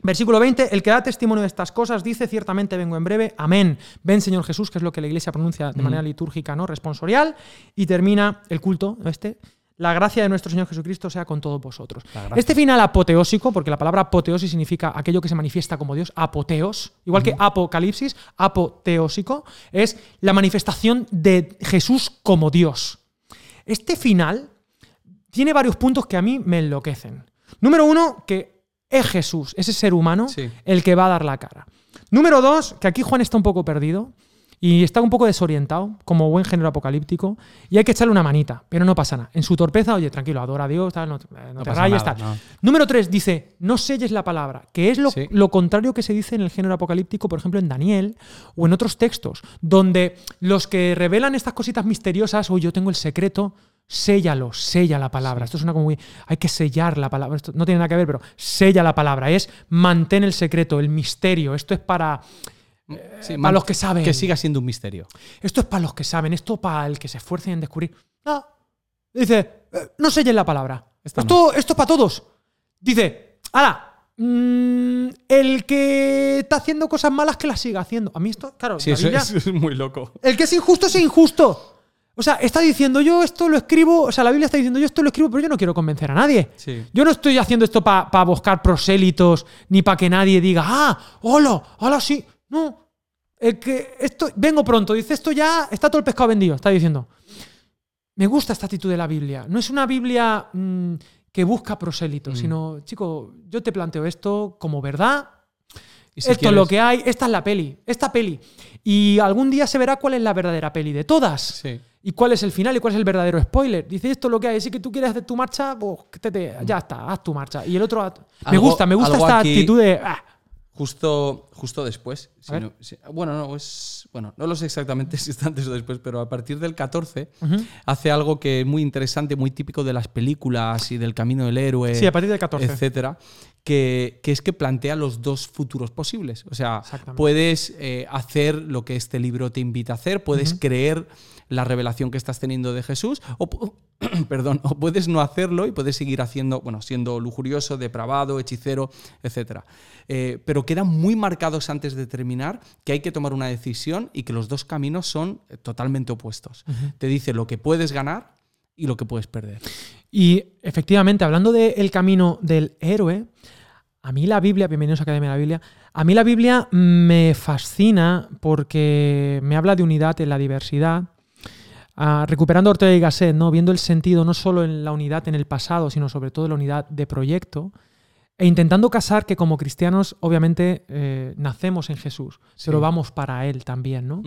Versículo 20, el que da testimonio de estas cosas dice, ciertamente vengo en breve, amén. Ven Señor Jesús, que es lo que la iglesia pronuncia de manera litúrgica, ¿no? Responsorial, y termina el culto, este. La gracia de nuestro Señor Jesucristo sea con todos vosotros. Este final apoteósico, porque la palabra apoteosis significa aquello que se manifiesta como Dios, apoteos, igual que apocalipsis, apoteósico, es la manifestación de Jesús como Dios. Este final tiene varios puntos que a mí me enloquecen. Número uno, que es Jesús, ese ser humano, Sí. el que va a dar la cara. Número dos, que aquí Juan está un poco perdido y está un poco desorientado, como buen género apocalíptico, y hay que echarle una manita, pero no pasa nada. En su torpeza, oye, tranquilo, adora a Dios, tal, no, eh, no te rayes, nada, tal. no. Número tres, dice, no selles la palabra, que es lo, Sí. lo contrario que se dice en el género apocalíptico, por ejemplo, en Daniel o en otros textos, donde los que revelan estas cositas misteriosas, oye, yo tengo el secreto, séllalo, sella la palabra. Esto suena como muy. Hay que sellar la palabra. Esto no tiene nada que ver, pero sella la palabra. Es mantén el secreto, el misterio. Esto es para. Sí, para man- los que saben. Que siga siendo un misterio. Esto es para los que saben. Esto para el que se esfuerce en descubrir. No. Dice, eh, no sellen la palabra. Esta esto, esto es para todos. Dice, ahora, mm, el que está haciendo cosas malas que las siga haciendo. A mí esto, claro, Sí, la eso, Biblia- eso es muy loco. el que es injusto es injusto. O sea, está diciendo yo esto lo escribo, o sea, la Biblia está diciendo yo esto lo escribo, pero yo no quiero convencer a nadie. Sí. Yo no estoy haciendo esto para buscar prosélitos, ni para que nadie diga, ah, hola, hola, sí. No. El que esto, vengo pronto, dice esto ya, está todo el pescado vendido, está diciendo. Me gusta esta actitud de la Biblia. No es una Biblia mm, que busca prosélitos, Mm. sino, chico, yo te planteo esto como verdad, si esto es lo que hay, esta es la peli, esta peli. Y algún día se verá cuál es la verdadera peli de todas. Sí. Y cuál es el final y cuál es el verdadero spoiler. Dice esto es lo que hay. Así que tú quieres hacer tu marcha, pues te- te- ya está, haz tu marcha. Y el otro. haz- me Algo- gusta, me gusta algo esta aquí- actitud de. ah, Justo, justo después. si no- si- bueno, no, es, bueno, no lo sé exactamente si está antes o después, pero a partir del 14 ujú. hace algo que es muy interesante, muy típico de las películas y del camino del héroe, Sí, a partir del 14. etcétera, que, que es que plantea los dos futuros posibles. O sea, puedes eh, hacer lo que este libro te invita a hacer, puedes creer la revelación que estás teniendo de Jesús, o, perdón, o puedes no hacerlo y puedes seguir haciendo, bueno, siendo lujurioso, depravado, hechicero, etcétera. Eh, pero quedan muy marcados antes de terminar que hay que tomar una decisión y que los dos caminos son eh, totalmente opuestos. Te dice lo que puedes ganar y lo que puedes perder. Y efectivamente, hablando del camino del héroe, a mí la Biblia, bienvenidos a Academia de la Biblia, a mí la Biblia me fascina porque me habla de unidad en la diversidad. Recuperando a Ortega y Gasset, ¿no? viendo el sentido no solo en la unidad en el pasado, sino sobre todo en la unidad de proyecto, e intentando casar que como cristianos, obviamente, eh, nacemos en Jesús, pero vamos para Él también, ¿no?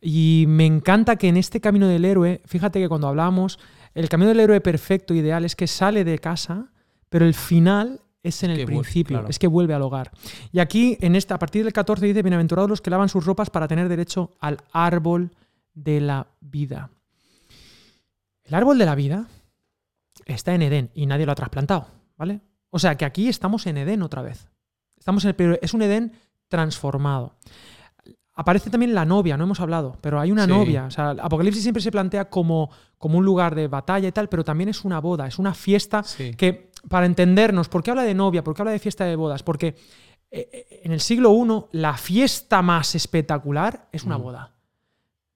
Y me encanta que en este camino del héroe, fíjate que cuando hablamos, el camino del héroe perfecto, ideal, es que sale de casa, pero el final es en el Que principio, claro. es que vuelve al hogar. Y aquí, en esta, a partir del 14, dice, bienaventurados los que lavan sus ropas para tener derecho al árbol de la vida. El árbol de la vida está en Edén y nadie lo ha trasplantado, ¿vale? O sea que aquí estamos en Edén otra vez. Estamos en el, pero es un Edén transformado. aparece también la novia, no hemos hablado, pero hay una Sí. novia. O sea, Apocalipsis siempre se plantea como, como un lugar de batalla y tal, pero también es una boda, es una fiesta Sí. que, para entendernos, ¿por qué habla de novia? ¿Por qué habla de fiesta de bodas? Porque eh, eh, en el siglo I la fiesta más espectacular es una Mm. boda.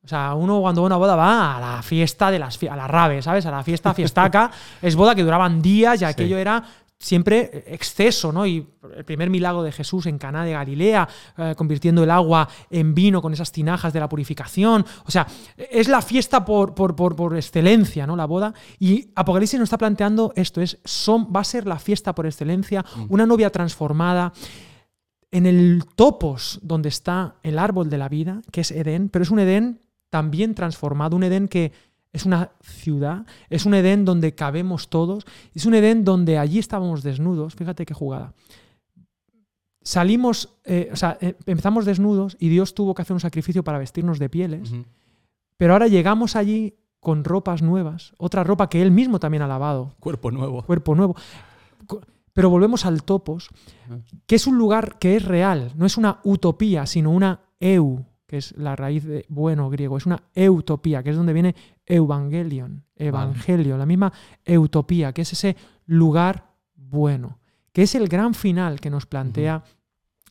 O sea, uno cuando va a una boda va a la fiesta de las a la rave, ¿sabes? A la fiesta fiestaca. es boda que duraban días y aquello era siempre exceso, ¿no? Y el primer milagro de Jesús en Caná de Galilea, eh, convirtiendo el agua en vino con esas tinajas de la purificación. O sea, es la fiesta por, por, por, por excelencia, ¿no? La boda. Y Apocalipsis nos está planteando esto: es, son, va a ser la fiesta por excelencia, una novia transformada en el topos donde está el árbol de la vida, que es Edén, pero es un Edén también transformado, un Edén que es una ciudad, es un Edén donde cabemos todos, es un Edén donde allí estábamos desnudos, fíjate qué jugada. Salimos, eh, o sea, eh, empezamos desnudos y Dios tuvo que hacer un sacrificio para vestirnos de pieles, pero ahora llegamos allí con ropas nuevas, otra ropa que Él mismo también ha lavado, Cuerpo nuevo. cuerpo nuevo. Pero volvemos al topos, que es un lugar que es real, no es una utopía, sino una eu, que es la raíz de bueno griego, es una eutopía, que es donde viene evangelion, evangelio, la misma utopía, que es ese lugar bueno, que es el gran final que nos plantea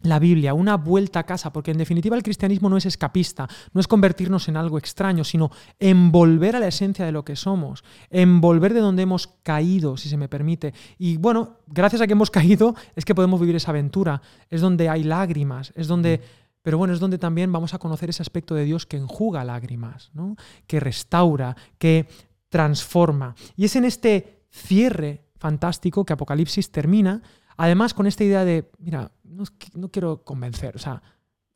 la Biblia, una vuelta a casa, porque en definitiva el cristianismo no es escapista, no es convertirnos en algo extraño, sino envolver a la esencia de lo que somos, envolver de donde hemos caído, si se me permite. Y bueno, gracias a que hemos caído es que podemos vivir esa aventura, es donde hay lágrimas, es donde... Pero bueno, es donde también vamos a conocer ese aspecto de Dios que enjuga lágrimas, ¿no? que restaura, que transforma. Y es en este cierre fantástico que Apocalipsis termina, además con esta idea de, mira, no, quiero convencer, o sea,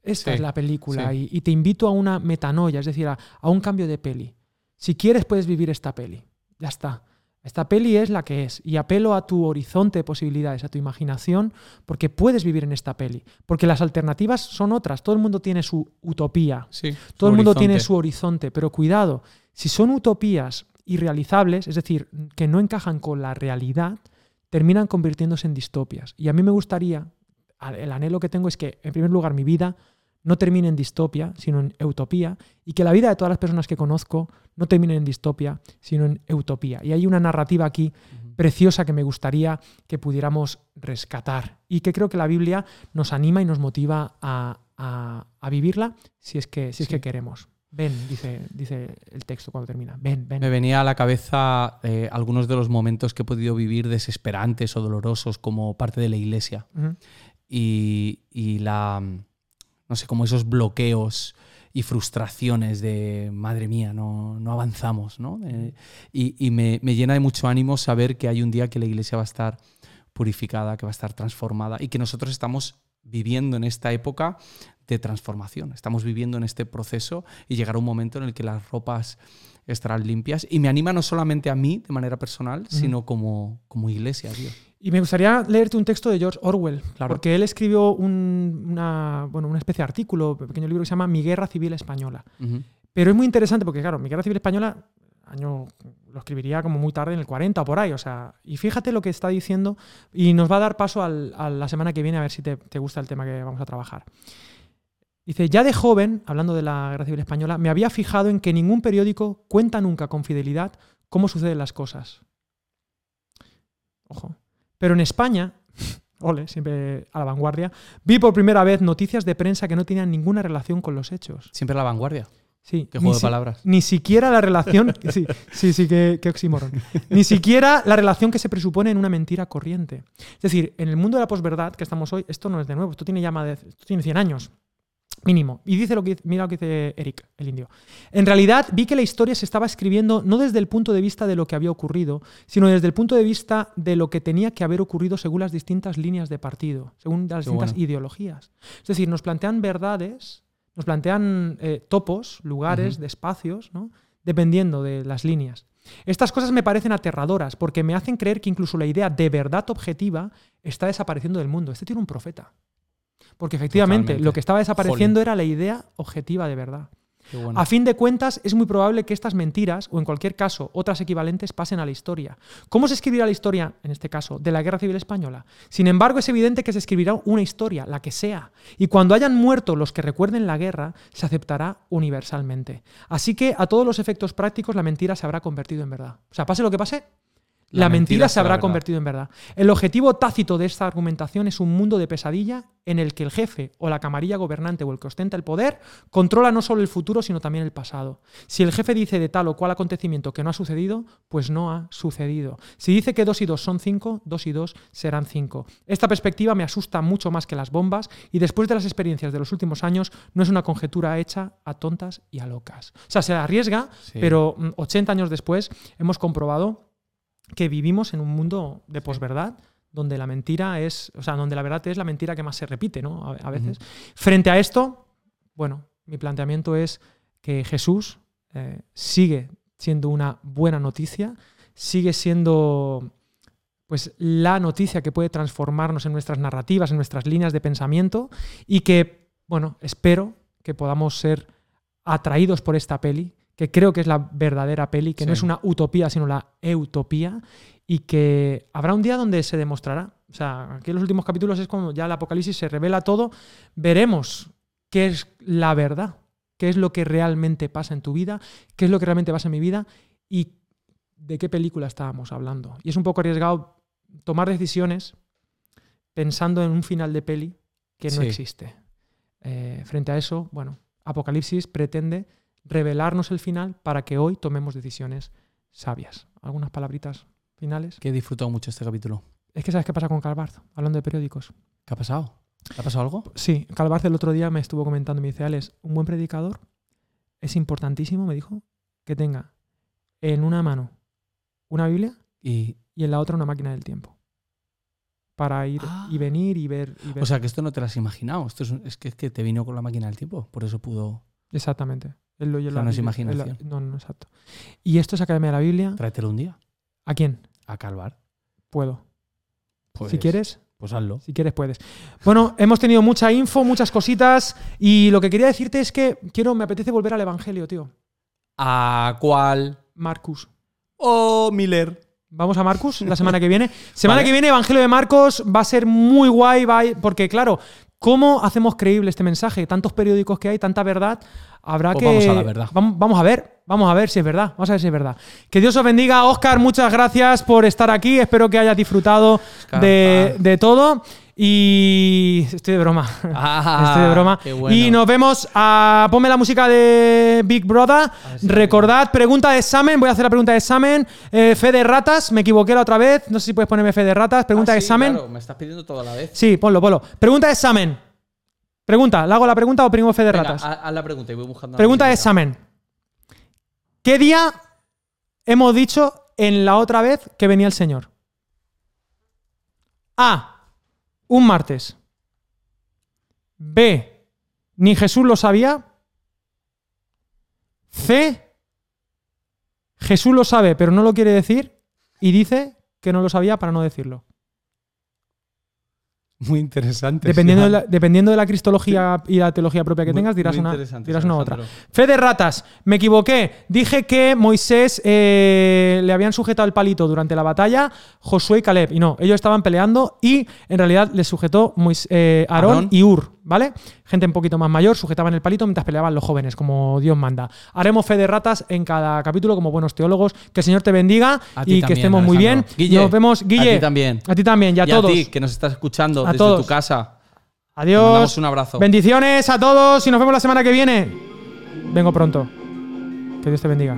esta Sí, es la película sí. y, y te invito a una metanoia, es decir, a, a un cambio de peli. Si quieres, puedes vivir esta peli. Ya está. Esta peli es la que es y apelo a tu horizonte de posibilidades, a tu imaginación, porque puedes vivir en esta peli. Porque las alternativas son otras. Todo el mundo tiene su utopía, Sí. todo su el mundo horizonte. tiene su horizonte, pero cuidado, si son utopías irrealizables, es decir, que no encajan con la realidad, terminan convirtiéndose en distopias. Y a mí me gustaría, el anhelo que tengo es que, en primer lugar, mi vida no termine en distopia, sino en utopía, y que la vida de todas las personas que conozco no termine en distopia, sino en utopía. Y hay una narrativa aquí preciosa que me gustaría que pudiéramos rescatar y que creo que la Biblia nos anima y nos motiva a, a- a vivirla si es que, si es Sí. que queremos. Ven, dice, dice el texto cuando termina. Ven, ven. Me venía a la cabeza eh, algunos de los momentos que he podido vivir desesperantes o dolorosos como parte de la iglesia. Y, y la, no sé, como esos bloqueos y frustraciones de, madre mía, no, no avanzamos, ¿no? Eh, y y me, me llena de mucho ánimo saber que hay un día que la iglesia va a estar purificada, que va a estar transformada y que nosotros estamos viviendo en esta época de transformación. Estamos viviendo en este proceso y llegará un momento en el que las ropas estarán limpias. Y me anima no solamente a mí de manera personal, sino como, como iglesia, Dios. Y me gustaría leerte un texto de George Orwell, Claro. porque él escribió un- una, bueno, una especie de artículo, un pequeño libro que se llama Mi Guerra Civil Española. Pero es muy interesante porque, claro, Mi Guerra Civil Española, año, lo escribiría como muy tarde, en el 40 o por ahí. O sea, y fíjate lo que está diciendo y nos va a dar paso al- a la semana que viene a ver si te, te gusta el tema que vamos a trabajar. Dice, ya de joven, hablando de la Guerra Civil Española, me había fijado en que ningún periódico cuenta nunca con fidelidad cómo suceden las cosas. Ojo. Pero en España, ole, siempre a la vanguardia, vi por primera vez noticias de prensa que no tenían ninguna relación con los hechos. Siempre la vanguardia. Sí, Qué juego de si- palabras. Ni siquiera la relación. Sí, sí, sí, qué, qué oxímoron. Ni siquiera la relación que se presupone en una mentira corriente. Es decir, en el mundo de la posverdad que estamos hoy, esto no es de nuevo, esto tiene ya más de esto tiene 100 años. Mínimo. Y dice lo que mira lo que dice Eric, el indio. En realidad vi que la historia se estaba escribiendo no desde el punto de vista de lo que había ocurrido, sino desde el punto de vista de lo que tenía que haber ocurrido según las distintas líneas de partido, según las Qué distintas bueno. ideologías. Es decir, nos plantean verdades, nos plantean eh, topos, lugares, de espacios, ¿no? dependiendo de las líneas. Estas cosas me parecen aterradoras porque me hacen creer que incluso la idea de verdad objetiva está desapareciendo del mundo. Este tiene un profeta. Porque efectivamente Totalmente. lo que estaba desapareciendo Jolín. era la idea objetiva de verdad. Bueno. A fin de cuentas, es muy probable que estas mentiras, o en cualquier caso otras equivalentes, pasen a la historia. ¿Cómo se escribirá la historia, en este caso, de la Guerra Civil Española? Sin embargo, es evidente que se escribirá una historia, la que sea, y cuando hayan muerto los que recuerden la guerra, se aceptará universalmente. Así que, a todos los efectos prácticos, la mentira se habrá convertido en verdad. O sea, pase lo que pase, la, mentira, se habrá convertido en verdad. El objetivo tácito de esta argumentación es un mundo de pesadilla en el que el jefe o la camarilla gobernante o el que ostenta el poder controla no solo el futuro, sino también el pasado. Si el jefe dice de tal o cual acontecimiento que no ha sucedido, pues no ha sucedido. Si dice que 2 y 2 son 5, 2 y 2 serán 5. Esta perspectiva me asusta mucho más que las bombas y después de las experiencias de los últimos años no es una conjetura hecha a tontas y a locas. O sea, se arriesga, Sí. pero mm, 80 años después hemos comprobado que vivimos en un mundo de posverdad donde la mentira es, o sea, donde la verdad es la mentira que más se repite, ¿no? A, a veces. Frente a esto, bueno, mi planteamiento es que Jesús eh, sigue siendo una buena noticia, sigue siendo pues la noticia que puede transformarnos en nuestras narrativas, en nuestras líneas de pensamiento y que, bueno, espero que podamos ser atraídos por esta peli, que creo que es la verdadera peli, que no es una utopía, sino la eutopía, y que habrá un día donde se demostrará. O sea, aquí en los últimos capítulos es como ya el apocalipsis se revela todo, veremos qué es la verdad, qué es lo que realmente pasa en tu vida, qué es lo que realmente pasa en mi vida y de qué película estábamos hablando. Y es un poco arriesgado tomar decisiones pensando en un final de peli que no Sí. existe. Eh, frente a eso, bueno, Apocalipsis pretende revelarnos el final para que hoy tomemos decisiones sabias. ¿Algunas palabritas finales? Que he disfrutado mucho este capítulo. Es que sabes qué pasa con Calvart, hablando de periódicos. ¿Qué ha pasado? ¿Te ha pasado algo? Sí, Calvart el otro día me estuvo comentando, me dice, Alex, un buen predicador es importantísimo, me dijo, que tenga en una mano una Biblia Y, y en la otra una máquina del tiempo. Para ir Ah. y venir y ver. Y ver. o sea, que esto no te lo has imaginado. Esto es, es que, es que te vino con la máquina del tiempo. Por eso pudo. Exactamente. Él lo- él O sea, lo- no es imaginación. no, no, exacto. Y esto es Academia de la Biblia. Tráetelo un día. ¿A quién? A calvar. Puedo. Pues, si quieres, Pues hazlo. si quieres puedes. Bueno, hemos tenido mucha info, muchas cositas. Y lo que quería decirte es que quiero, me apetece volver al Evangelio, tío. ¿A cuál? Marcus. Oh, Miller. Vamos a Marcus la semana que viene. Semana Vale. que viene, Evangelio de Marcos va a ser muy guay, porque claro, ¿cómo hacemos creíble este mensaje? Tantos periódicos que hay, tanta verdad, habrá Pues que... vamos a la verdad. Vam- Vamos a ver, vamos a ver si es verdad, vamos a ver si es verdad. Que Dios os bendiga. Oscar, muchas gracias por estar aquí, espero que hayas disfrutado de, de todo. Y estoy de broma. Ah, Estoy de broma. bueno. Y nos vemos a. Ponme la música de Big Brother. sí. Recordad, pregunta de examen. Voy a hacer la pregunta de examen. Eh, fe de ratas. Me equivoqué la otra vez. No sé si puedes ponerme fe de ratas. Pregunta Ah, de examen. claro, me estás pidiendo todo a la vez. Sí, ponlo, ponlo. Pregunta de examen. Pregunta. ¿Le hago la pregunta o primero fe de Venga, ratas? haz, la pregunta y voy buscando. la Pregunta de examen. ¿Qué día hemos dicho en la otra vez que venía el Señor? A. Un martes. B. Ni Jesús lo sabía. C. Jesús lo sabe, pero no lo quiere decir. Y dice que no lo sabía para no decirlo. Muy interesante. Dependiendo de, la, dependiendo de la cristología y la teología propia que Muy- tengas, dirás una, dirás una otra. Fe de ratas, me equivoqué. Dije que Moisés eh, le habían sujetado el palito durante la batalla, Josué y Caleb. Y no, ellos estaban peleando y en realidad les sujetó Mois- eh, Aarón Aarón. y Ur, ¿vale? Gente un poquito más mayor sujetaban el palito mientras peleaban los jóvenes, como Dios manda. Haremos fe de ratas en cada capítulo como buenos teólogos. Que el Señor te bendiga y que estemos muy bien. Guille, Nos vemos, Guille. a ti también. A ti también y a y todos. a ti, que nos estás escuchando A desde todos. tu casa. Te Adiós. mandamos un abrazo. Bendiciones a todos y nos vemos la semana que viene. Vengo pronto. Que Dios te bendiga.